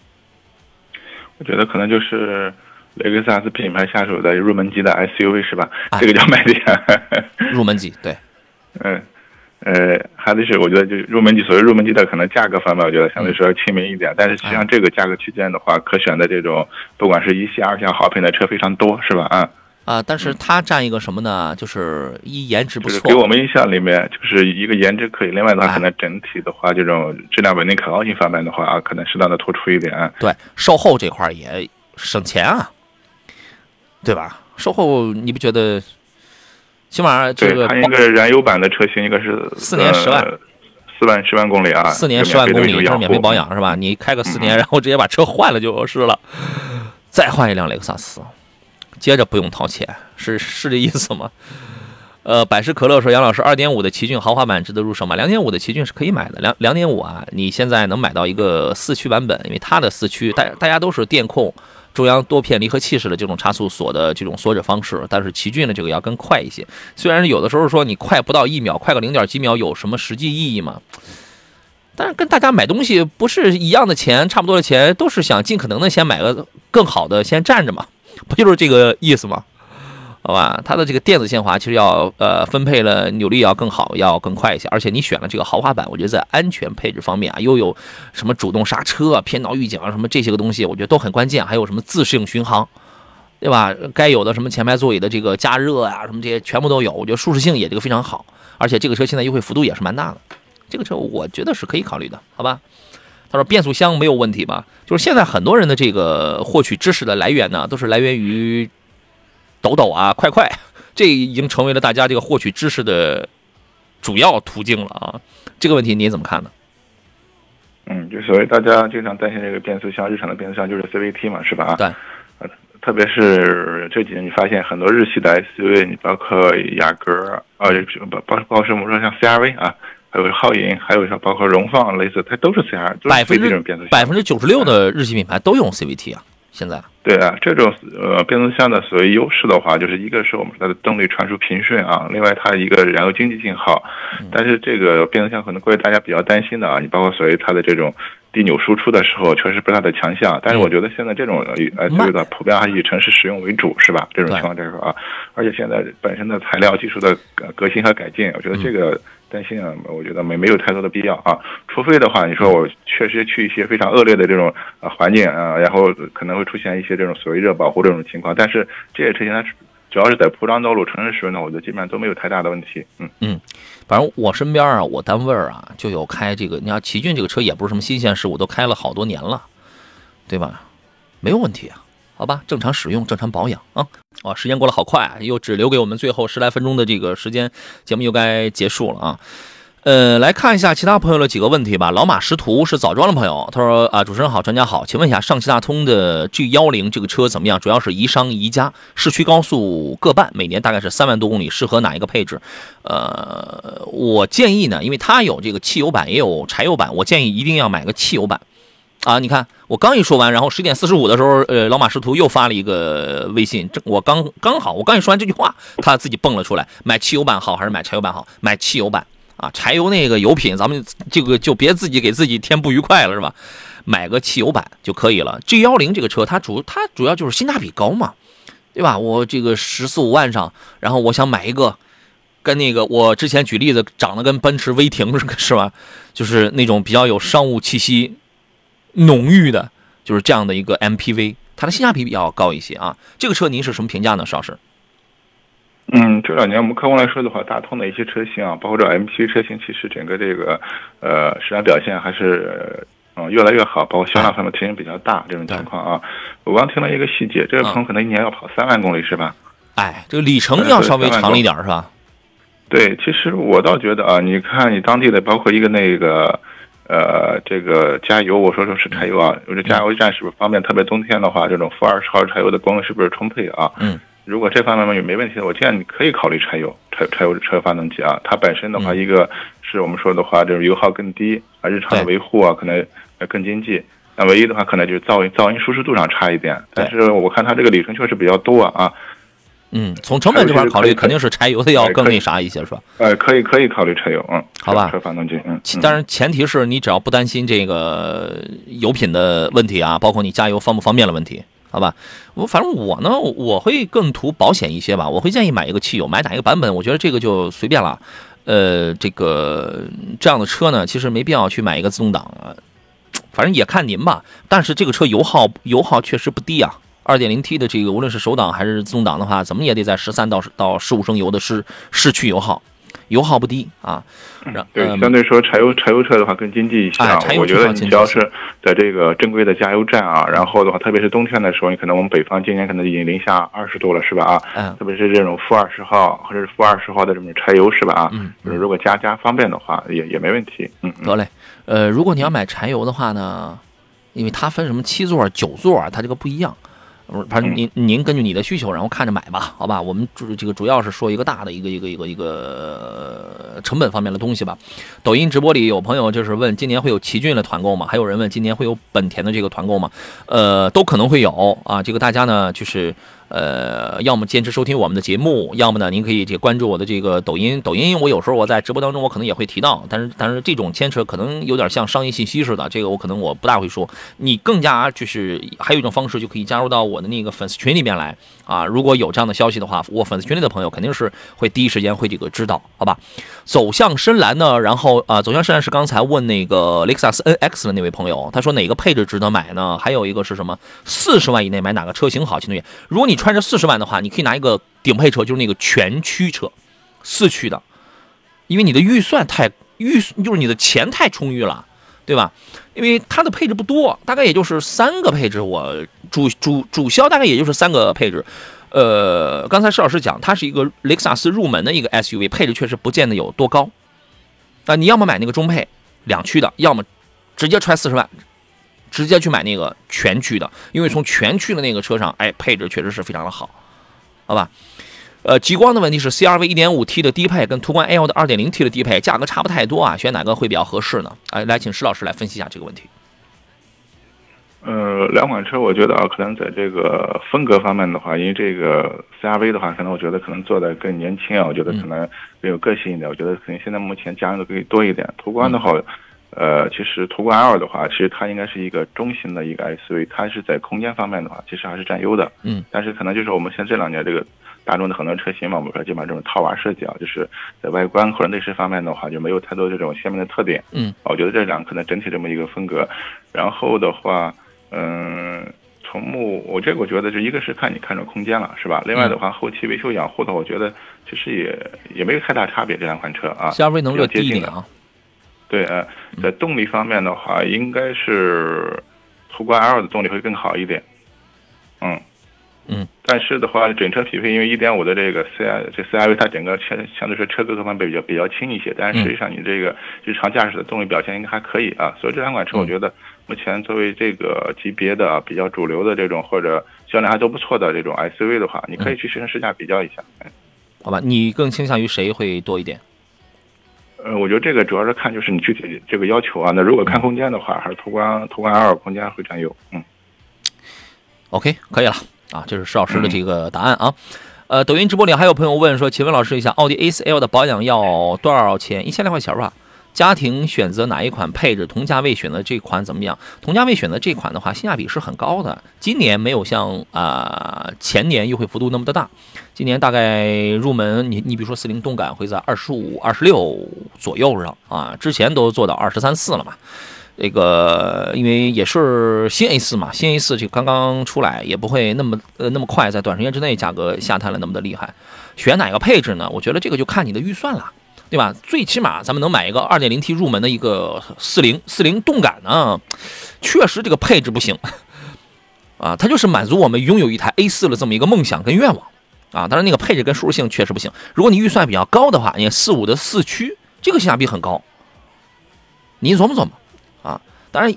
Speaker 2: 我觉得可能就是雷克萨斯品牌下手的入门级的 SUV 是吧？
Speaker 1: 哎
Speaker 2: 这个叫卖点。
Speaker 1: 入门级，对，
Speaker 2: 嗯，呃，还得是我觉得就是入门级，所谓入门级的可能价格方面，我觉得相对说亲民一点。但是实际上这个价格区间的话，可选的这种不管是一系、二系好品的车非常多，是吧？啊，
Speaker 1: 啊，但是它占一个什么呢？就是一颜值不错，
Speaker 2: 就是给我们印象里面就是一个颜值可以，另外的话
Speaker 1: 哎
Speaker 2: 可能整体的话，这种质量稳定可靠性方面的话啊，可能适当的突出一点。啊
Speaker 1: 对，售后这块儿也省钱啊，对吧？售后你不觉得？起码这
Speaker 2: 对，
Speaker 1: 个
Speaker 2: 它一个燃油版的车型，一个是
Speaker 1: 四年10万
Speaker 2: 呃四万十万公里啊，
Speaker 1: 四年十万公里，
Speaker 2: 免费的
Speaker 1: 这是免费保。
Speaker 2: 养
Speaker 1: 是吧？你开个四年，然后直接把车换了就是了，再换一辆雷克萨斯，接着不用掏钱，是是这意思吗？呃，百事可乐说，杨老师，二点五的奇骏豪华版值得入手吗？两点五的奇骏是可以买的，两两点五啊，你现在能买到一个四驱版本，因为它的四驱大大家都是电控中央多片离合器式的这种差速锁的这种锁止方式，但是奇骏的这个要更快一些。虽然有的时候说你快不到一秒，快个零点几秒有什么实际意义吗？但是跟大家买东西不是一样的钱，差不多的钱，都是想尽可能的先买个更好的，先占着嘛，不就是这个意思吗？好吧，它的这个电子限滑其实要呃分配了扭力要更好，要更快一些，而且你选了这个豪华版，我觉得在安全配置方面啊，又有什么主动刹车啊、偏导预警啊什么这些个东西，我觉得都很关键，还有什么自适应巡航。对吧？该有的什么前排座椅的这个加热啊，什么这些全部都有，我觉得舒适性也这个非常好，而且这个车现在优惠幅度也是蛮大的。这个车我觉得是可以考虑的，好吧？他说变速箱没有问题吧？就是现在很多人的这个获取知识的来源呢，都是来源于抖抖啊、快快，这已经成为了大家这个获取知识的主要途径了啊。这个问题您怎么看呢？
Speaker 2: 嗯，就所谓大家经常担心这个变速箱，日常的变速箱就是 CVT 嘛，是吧？
Speaker 1: 对。
Speaker 2: 呃，特别是这几年，你发现很多日系的 SUV，你包括雅阁，呃，包包包括什么说像 CRV 啊，还有皓影，还有像包括荣放类似，它都是 CR。
Speaker 1: 百分之九十六的日系品牌都用 CVT 啊，现在。
Speaker 2: 对啊，这种呃变速箱的所谓优势的话，就是一个是我们说它的动力传输平顺啊，另外它一个燃油经济性好，但是这个变速箱可能各位大家比较担心的啊，你包括所谓它的这种低扭输出的时候，确实不是它的强项，但是我觉得现在这种呃这个普遍还是以城市使用为主，是吧？这种情况来说啊，而且现在本身的材料技术的革革新和改进，我觉得这个。担心啊，我觉得没没有太多的必要啊，除非的话，你说我确实去一些非常恶劣的这种呃环境啊，然后可能会出现一些这种所谓热保护这种情况，但是这些车型它主要是在铺装道路、城市使用的，我觉得基本上都没有太大的问题。嗯嗯，
Speaker 1: 反正我身边啊，我单位啊，就有开这个。你要奇骏这个车也不是什么新鲜事物，都开了好多年了，对吧？没有问题啊，好吧，正常使用，正常保养啊。哇，时间过得好快，又只留给我们最后十来分钟的这个时间，节目又该结束了啊。呃，来看一下其他朋友的几个问题吧。老马识途是枣庄的朋友，他说啊，主持人好，专家好，请问一下，上汽大通的 G 幺零这个车怎么样？主要是宜商宜家，市区高速各半，每年大概是三万多公里，适合哪一个配置？呃，我建议呢，因为它有这个汽油版，也有柴油版，我建议一定要买个汽油版。啊，你看我刚一说完，然后十点四十五的时候，呃，老马识途又发了一个微信，这我刚刚好，我刚一说完这句话，他自己蹦了出来，买汽油版好还是买柴油版好？买汽油版啊，柴油那个油品，咱们这个就别自己给自己添不愉快了，是吧？买个汽油版就可以了。G 幺零这个车，它主它主要就是性价比高嘛，对吧？我这个十四五万上，然后我想买一个。跟那个我之前举例子长得跟奔驰威霆是 是吧？就是那种比较有商务气息、浓郁的，就是这样的一个 MPV，它的性价比比较高一些啊。这个车您是什么评价呢，邵师？
Speaker 2: 嗯，这两年我们客观来说的话，大通的一些车型啊，包括这 MPV 车型，其实整个这个呃市场表现还是嗯越来越好，包括销量方面提升比较大这种情况啊。我刚听了一个细节，这个
Speaker 1: 嗯
Speaker 2: 朋友可能一年要跑三万公里是吧？
Speaker 1: 哎，这个里程要稍微长了一点是吧？
Speaker 2: 对，其实我倒觉得啊，你看你当地的，包括一个那个，呃，这个加油，我说说是柴油啊，我这加油站是不是方便？特别冬天的话，这种负二十号柴油的供应是不是充沛啊？
Speaker 1: 嗯，
Speaker 2: 如果这方面也没问题的，我建议你可以考虑柴油，柴柴油车发动机啊，它本身的话，
Speaker 1: 嗯
Speaker 2: 一个是我们说的话，就是油耗更低，啊，日常的维护啊，可能呃更经济。那唯一的话，可能就是噪音噪音舒适度上差一点，但是我看它这个里程确实比较多啊，
Speaker 1: 嗯，从成本这块考虑，肯定是柴油的要更那啥一些，是吧？
Speaker 2: 呃，可以可以考虑柴油，嗯，
Speaker 1: 好吧
Speaker 2: 车发动机，嗯，嗯
Speaker 1: 其当然，前提是你只要不担心这个油品的问题啊，包括你加油方不方便的问题，好吧？我反正我呢，我会更图保险一些吧。我会建议买一个汽油，买哪一个版本，我觉得这个就随便了。呃，这个这样的车呢，其实没必要去买一个自动挡啊，反正也看您吧。但是这个车油耗油耗确实不低啊。二点零 T 的这个，无论是手挡还是自动挡的话，怎么也得在十三到到十五升油的市市区油耗，油耗不低啊。然
Speaker 2: 对，
Speaker 1: 嗯
Speaker 2: 相对说柴油柴油车的话更经济一些啊。
Speaker 1: 哎柴油
Speaker 2: 我觉得你只要是在这个正规的加油站啊，然后的话，特别是冬天的时候，你可能我们北方今年可能已经零下二十度了，是吧？啊，
Speaker 1: 嗯
Speaker 2: 特别是这种负二十号或者是负二十号的这种柴油，是吧？啊，
Speaker 1: 嗯
Speaker 2: 就是如果加加方便的话，也也没问题。嗯嗯。
Speaker 1: 得嘞，呃，如果你要买柴油的话呢，因为它分什么七座、九座，它这个不一样。反正您您根据你的需求，然后看着买吧，好吧？我们主这个主要是说一个大的一个一个一个一个成本方面的东西吧。抖音直播里有朋友就是问，今年会有奇骏的团购吗？还有人问今年会有本田的这个团购吗？呃，都可能会有啊。这个大家呢，就是呃，要么坚持收听我们的节目，要么呢，您可以去关注我的这个抖音。抖音我有时候我在直播当中我可能也会提到，但是但是这种牵扯可能有点像商业信息似的，这个我可能我不大会说。你更加就是还有一种方式，就可以加入到我的那个粉丝群里面来啊。如果有这样的消息的话，我粉丝群里的朋友肯定是会第一时间会这个知道，好吧？走向深蓝呢，然后啊、走向深蓝是刚才问那个雷克萨斯 NX 的那位朋友，他说哪个配置值得买呢？还有一个是什么？四十万以内买哪个车型好？秦同学，如果你穿着四十万的话，你可以拿一个顶配车，就是那个全驱车，四驱的，因为你的预算太预就是你的钱太充裕了，对吧？因为它的配置不多，大概也就是三个配置，我主主主销大概也就是三个配置。呃，刚才施老师讲，它是一个雷克萨斯入门的一个 SUV，配置确实不见得有多高。啊、你要么买那个中配两驱的，要么直接揣四十万，直接去买那个全驱的，因为从全驱的那个车上，哎，配置确实是非常的好，好吧？呃，极光的问题是 CRV 1.5T 的低配跟途观 L 的 2.0T 的低配价格差不太多啊，选哪个会比较合适呢？哎，来，请施老师来分析一下这个问题。
Speaker 2: 呃，两款车我觉得啊，可能在这个风格方面的话，因为这个 CRV 的话，可能我觉得可能做的更年轻啊，我觉得可能更有个性一点。我觉得可能现在目前家用的可以多一点。途观的话，呃，其实途观 L 的话，其实它应该是一个中型的一个 SUV，它是在空间方面的话，其实还是占优的。
Speaker 1: 嗯，
Speaker 2: 但是可能就是我们现在这两年这个大众的很多车型嘛，我们说基本上这种套娃设计啊，就是在外观或者内饰方面的话，就没有太多这种鲜明的特点。
Speaker 1: 嗯，
Speaker 2: 我觉得这两个可能整体这么一个风格。然后的话，嗯，从目我这个我觉得是一个是看你看中空间了，是吧？另外的话，后期维修养护的话，我觉得其实也也没有太大差别，这两款车啊。
Speaker 1: CRV 能略
Speaker 2: 比较接近的
Speaker 1: 低一点啊。
Speaker 2: 对，呃，在动力方面的话，应该是途观 L 的动力会更好一点。嗯
Speaker 1: 嗯，
Speaker 2: 但是的话，整车匹配，因为1.5的这个 C I 这 CRV 它整个车相对说车各个方面比较比较轻一些，但是实际上你这个日常驾驶的动力表现应该还可以啊。所以这两款车，我觉得目前作为这个级别的比较主流的这种或者销量还都不错的这种 SUV 的话，你可以去试乘试驾比较一下。哎
Speaker 1: 好吧，你更倾向于谁会多一点？
Speaker 2: 呃，我觉得这个主要是看就是你具体这个要求啊。那如果看空间的话，还是途观途观 L 空间会占优。嗯
Speaker 1: ，OK，可以了啊，这是石老师的这个答案啊。呃，抖音直播里还有朋友问说，请问老师一下，奥迪 A4L 的保养要多少钱？一千来块钱吧。家庭选择哪一款配置？同价位选择这款怎么样？同价位选择这款的话，性价比是很高的。今年没有像啊、前年优惠幅度那么的大，今年大概入门你你比如说四零动感会在二十五、二十六左右上啊，之前都做到二十三四了嘛。这个因为也是新 A 四嘛，新 A 四这个刚刚出来，也不会那么呃那么快，在短时间之内价格下探了那么的厉害。选哪个配置呢？我觉得这个就看你的预算了，对吧？最起码咱们能买一个 2.0T 入门的一个四零四零动感呢，确实这个配置不行啊，它就是满足我们拥有一台 A 四的这么一个梦想跟愿望啊，当然那个配置跟舒适性确实不行。如果你预算比较高的话，你四五的四驱，这个性价比很高。你琢磨琢磨啊，当然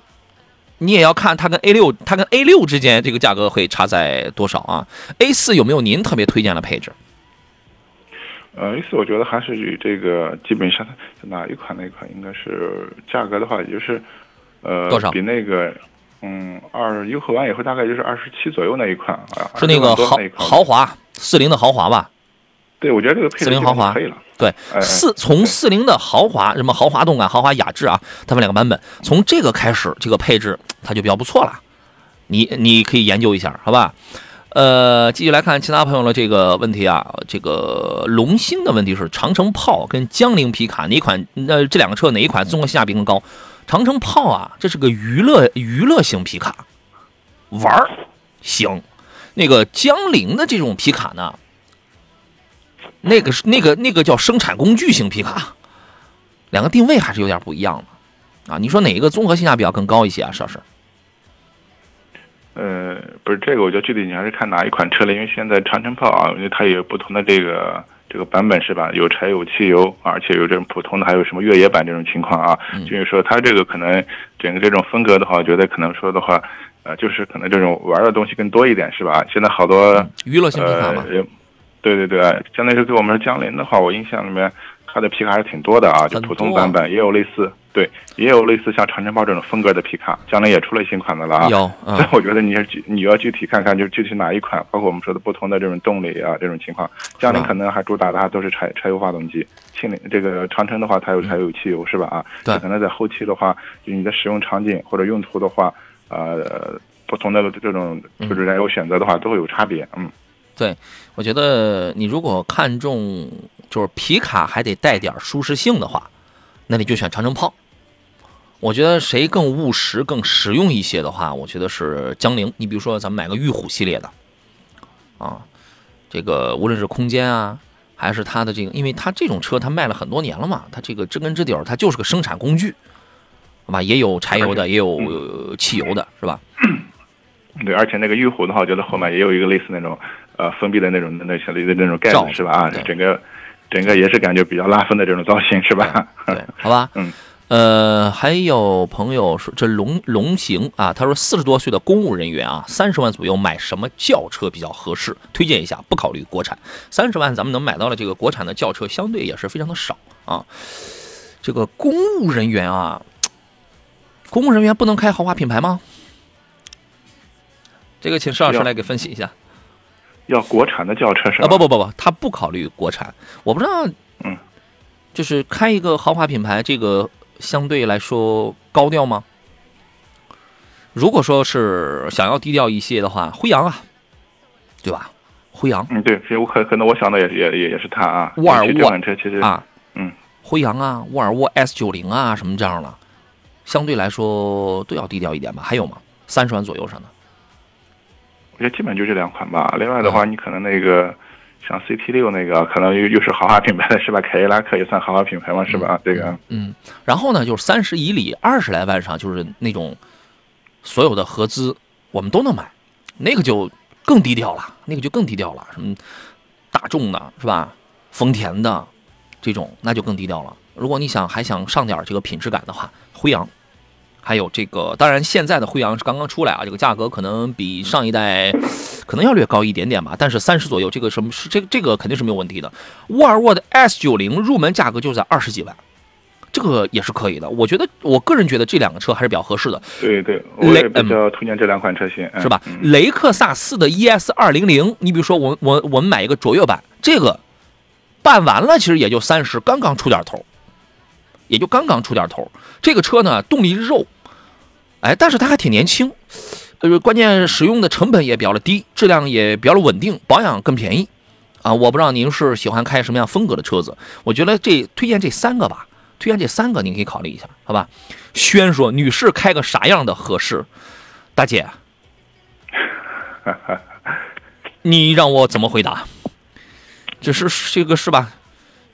Speaker 1: 你也要看它跟 A 六，它跟 A 六之间这个价格会差在多少啊？A 四有没有您特别推荐的配置？
Speaker 2: 呃，A 四我觉得还是与这个基本上哪一款那一款应该是价格的话，也就是呃
Speaker 1: 多少
Speaker 2: 比那个嗯二优惠完以后大概就是二十七左右那一款啊，
Speaker 1: 是那个豪
Speaker 2: 那
Speaker 1: 豪华四零的豪华吧？
Speaker 2: 对，我觉得这个配置
Speaker 1: 四零豪华
Speaker 2: 可以了。
Speaker 1: 对，
Speaker 2: 哎
Speaker 1: 四从四零的豪华什么豪华动感、豪华雅致啊，它们两个版本。从这个开始，这个配置它就比较不错了。你你可以研究一下，好吧？呃，继续来看其他朋友的这个问题啊，这个龙星的问题是长城炮跟江铃皮卡哪款？呃，这两个车哪一款综合性价比更高？长城炮啊，这是个娱乐娱乐型皮卡，玩儿行。那个江铃的这种皮卡呢，那个是那个那个叫生产工具型皮卡，两个定位还是有点不一样的啊。你说哪一个综合性价比要更高一些啊？邵师？
Speaker 2: 呃，不是这个，我觉得具体你还是看哪一款车了，因为现在长城炮啊，因为它也有不同的这个这个版本是吧？有柴油、汽油，而且有这种普通的，还有什么越野版这种情况啊。就是说它这个可能整个这种风格的话，我觉得可能说的话，呃，就是可能这种玩的东西更多一点是吧？现在好多
Speaker 1: 娱乐性皮卡嘛，
Speaker 2: 呃，对对对，相当于是对我们说江铃的话，我印象里面它的皮卡还是挺多的啊，就普通版本也有类似，对，也有类似像长城炮这种风格的皮卡，江铃也出了新款的了啊。
Speaker 1: 有 嗯
Speaker 2: 所以我觉得你你要具体看看，就是具体哪一款，包括我们说的不同的这种动力啊，这种情况。江铃可能还主打的还都是柴柴油发动机，庆铃这个长城的话，它有柴油、汽油是吧？啊，
Speaker 1: 对
Speaker 2: 可能在后期的话，就你的使用场景或者用途的话，呃，不同的这种就是燃油选择的话，都会有差别。嗯，
Speaker 1: 对，我觉得你如果看中就是皮卡还得带点舒适性的话，那你就选长城炮。我觉得谁更务实、更实用一些的话，我觉得是江铃。你比如说，咱们买个玉虎系列的，啊，这个无论是空间啊，还是它的这个，因为它这种车它卖了很多年了嘛，它这个知根知底儿，它就是个生产工具，好吧？也有柴油的，也有呃汽油的，是吧？
Speaker 2: 对，而且那个玉虎的话，我觉得后面也有一个类似那种呃封闭的那种那小的那种盖
Speaker 1: 罩子
Speaker 2: 子是吧？啊，整个整个也是感觉比较拉风的这种造型是吧？
Speaker 1: 对，好吧，
Speaker 2: 嗯，
Speaker 1: 呃，还有朋友说这龙龙行啊，他说四十多岁的公务人员啊，三十万左右买什么轿车比较合适？推荐一下，不考虑国产。三十万咱们能买到的这个国产的轿车，相对也是非常的少啊。这个公务人员啊，公务人员不能开豪华品牌吗？这个请石老师来给分析一下
Speaker 2: 要国产的轿车是吧？
Speaker 1: 啊！不不不不，他不考虑国产，我不知道，
Speaker 2: 嗯，
Speaker 1: 就是开一个豪华品牌，这个相对来说高调吗？如果说是想要低调一些的话，辉昂啊，对吧？辉昂
Speaker 2: 嗯，对，其实我可可能我想的也也也也是它啊。
Speaker 1: 沃尔沃
Speaker 2: 车其实
Speaker 1: 啊，
Speaker 2: 嗯，
Speaker 1: 辉昂啊，沃尔沃 S 九零啊，什么这样的，相对来说都要低调一点吧？还有吗？三十万左右上的，
Speaker 2: 我觉得基本就这两款吧。另外的话，
Speaker 1: 嗯
Speaker 2: 你可能那个像 CT 六那个，可能又又是豪华品牌的是吧？凯迪拉克也算豪华品牌嘛，是吧？这个
Speaker 1: 嗯，然后呢，就是三十以里二十来万上，就是那种所有的合资我们都能买，那个就更低调了，那个就更低调了，什么大众的是吧？丰田的这种那就更低调了。如果你想还想上点这个品质感的话，辉昂，还有这个，当然现在的辉昂是刚刚出来啊，这个价格可能比上一代可能要略高一点点吧，但是三十左右，这个什么是这个这个肯定是没有问题的。沃尔沃的 S 九零入门价格就在二十几万。这个也是可以的，我觉得，我个人觉得这两个车还是比较合适的，
Speaker 2: 对对，我也比较推荐这两款车型，嗯
Speaker 1: 是吧？
Speaker 2: 嗯
Speaker 1: 雷克萨斯的 ES 二零零，你比如说我我我们买一个卓越版，这个办完了其实也就三十，刚刚出点头，也就刚刚出点头。这个车呢，动力肉，哎，但是它还挺年轻，呃，关键使用的成本也比较的低，质量也比较的稳定，保养更便宜。啊，我不知道您是喜欢开什么样风格的车子，我觉得这推荐这三个吧，推荐这三个您可以考虑一下，好吧？轩说，女士开个啥样的合适？大姐，你让我怎么回答？这是这个是吧？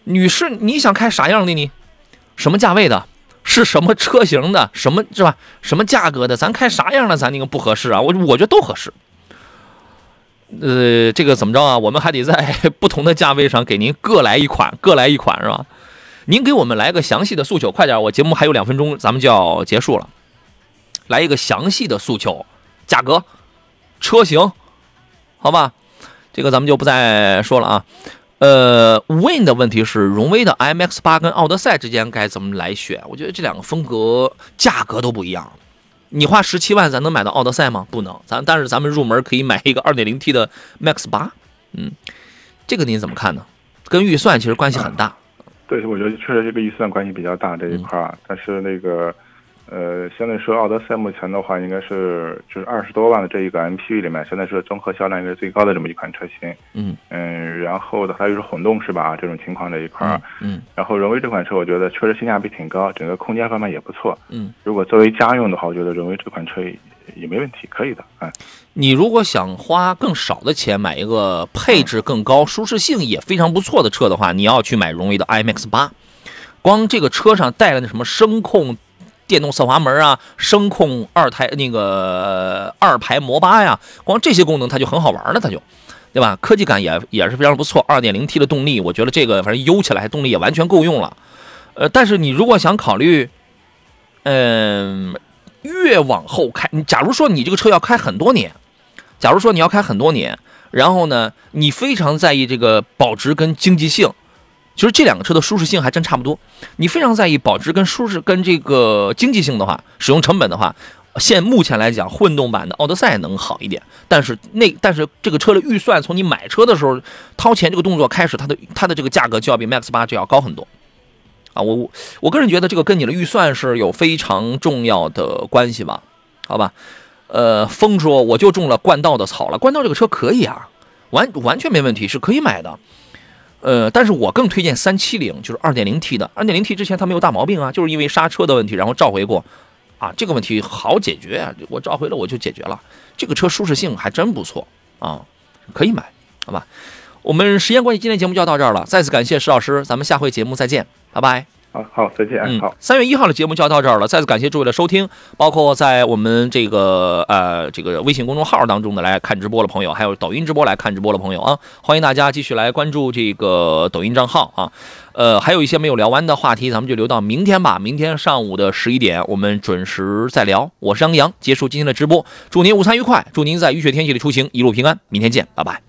Speaker 1: 女士，你想开啥样的呢？什么价位的？是什么车型的？什么是吧？什么价格的？咱开啥样的？咱那个不合适啊？我我觉得都合适。呃，这个怎么着啊？我们还得在 不同的价位上给您各来一款，各来一款是吧？您给我们来个详细的诉求，快点，我节目还有两分钟，咱们就要结束了。来一个详细的诉求，价格、车型，好吧？这个咱们就不再说了啊。呃，Win 的问题是荣威的 MX 八跟奥德赛之间该怎么来选？我觉得这两个风格价格都不一样。你花十七万，咱能买到奥德赛吗？不能。咱但是咱们入门可以买一个二点零 T 的 Max 八，嗯，这个您怎么看呢？跟预算其实关系很大。
Speaker 2: 对，我觉得确实这个预算关系比较大这一块儿，但是那个。呃，相对说，奥德赛目前的话，应该是就是二十多万的这一个 MPV 里面，现在是综合销量应该是最高的这么一款车型。
Speaker 1: 嗯
Speaker 2: 嗯，然后的话又是混动是吧？这种情况这一块儿。
Speaker 1: 嗯。
Speaker 2: 然后荣威这款车，我觉得确实性价比挺高，整个空间方面也不错。
Speaker 1: 嗯。
Speaker 2: 如果作为家用的话，我觉得荣威这款车也没问题，可以的。哎。
Speaker 1: 你如果想花更少的钱买一个配置更高、舒适性也非常不错的车的话，你要去买荣威的 iMAX 八。光这个车上带了那什么声控。电动侧滑门啊，声控二台那个二排摩巴呀，光这些功能它就很好玩了，它就，对吧？科技感也也是非常不错。二点零 T 的动力，我觉得这个反正悠起来动力也完全够用了。呃，但是你如果想考虑，嗯，越往后开，假如说你这个车要开很多年，假如说你要开很多年，然后呢，你非常在意这个保值跟经济性。其实这两个车的舒适性还真差不多。你非常在意保值跟舒适跟这个经济性的话，使用成本的话，现目前来讲，混动版的奥德赛能好一点。但是那但是这个车的预算，从你买车的时候掏钱这个动作开始，它的它的这个价格就要比 Max 八就要高很多。啊，我我个人觉得这个跟你的预算是有非常重要的关系吧？好吧，呃，风说我就中了冠道的草了，冠道这个车可以啊，完完全没问题，是可以买的。呃，但是我更推荐三七零，就是二点零 T 的。二点零 T 之前它没有大毛病啊，就是因为刹车的问题，然后召回过，啊，这个问题好解决啊，我召回了我就解决了。这个车舒适性还真不错啊，可以买，好吧？我们时间关系，今天节目就要到这儿了，再次感谢石老师，咱们下回节目再见，拜拜。
Speaker 2: 好好，再见。
Speaker 1: 嗯，
Speaker 2: 好，
Speaker 1: 三月一号的节目就要到这儿了。再次感谢诸位的收听，包括在我们这个呃这个微信公众号当中的来看直播的朋友，还有抖音直播来看直播的朋友啊，欢迎大家继续来关注这个抖音账号啊。呃，还有一些没有聊完的话题，咱们就留到明天吧。明天上午的十一点，我们准时再聊。我是张洋，结束今天的直播，祝您午餐愉快，祝您在雨雪天气里出行一路平安。明天见，拜拜。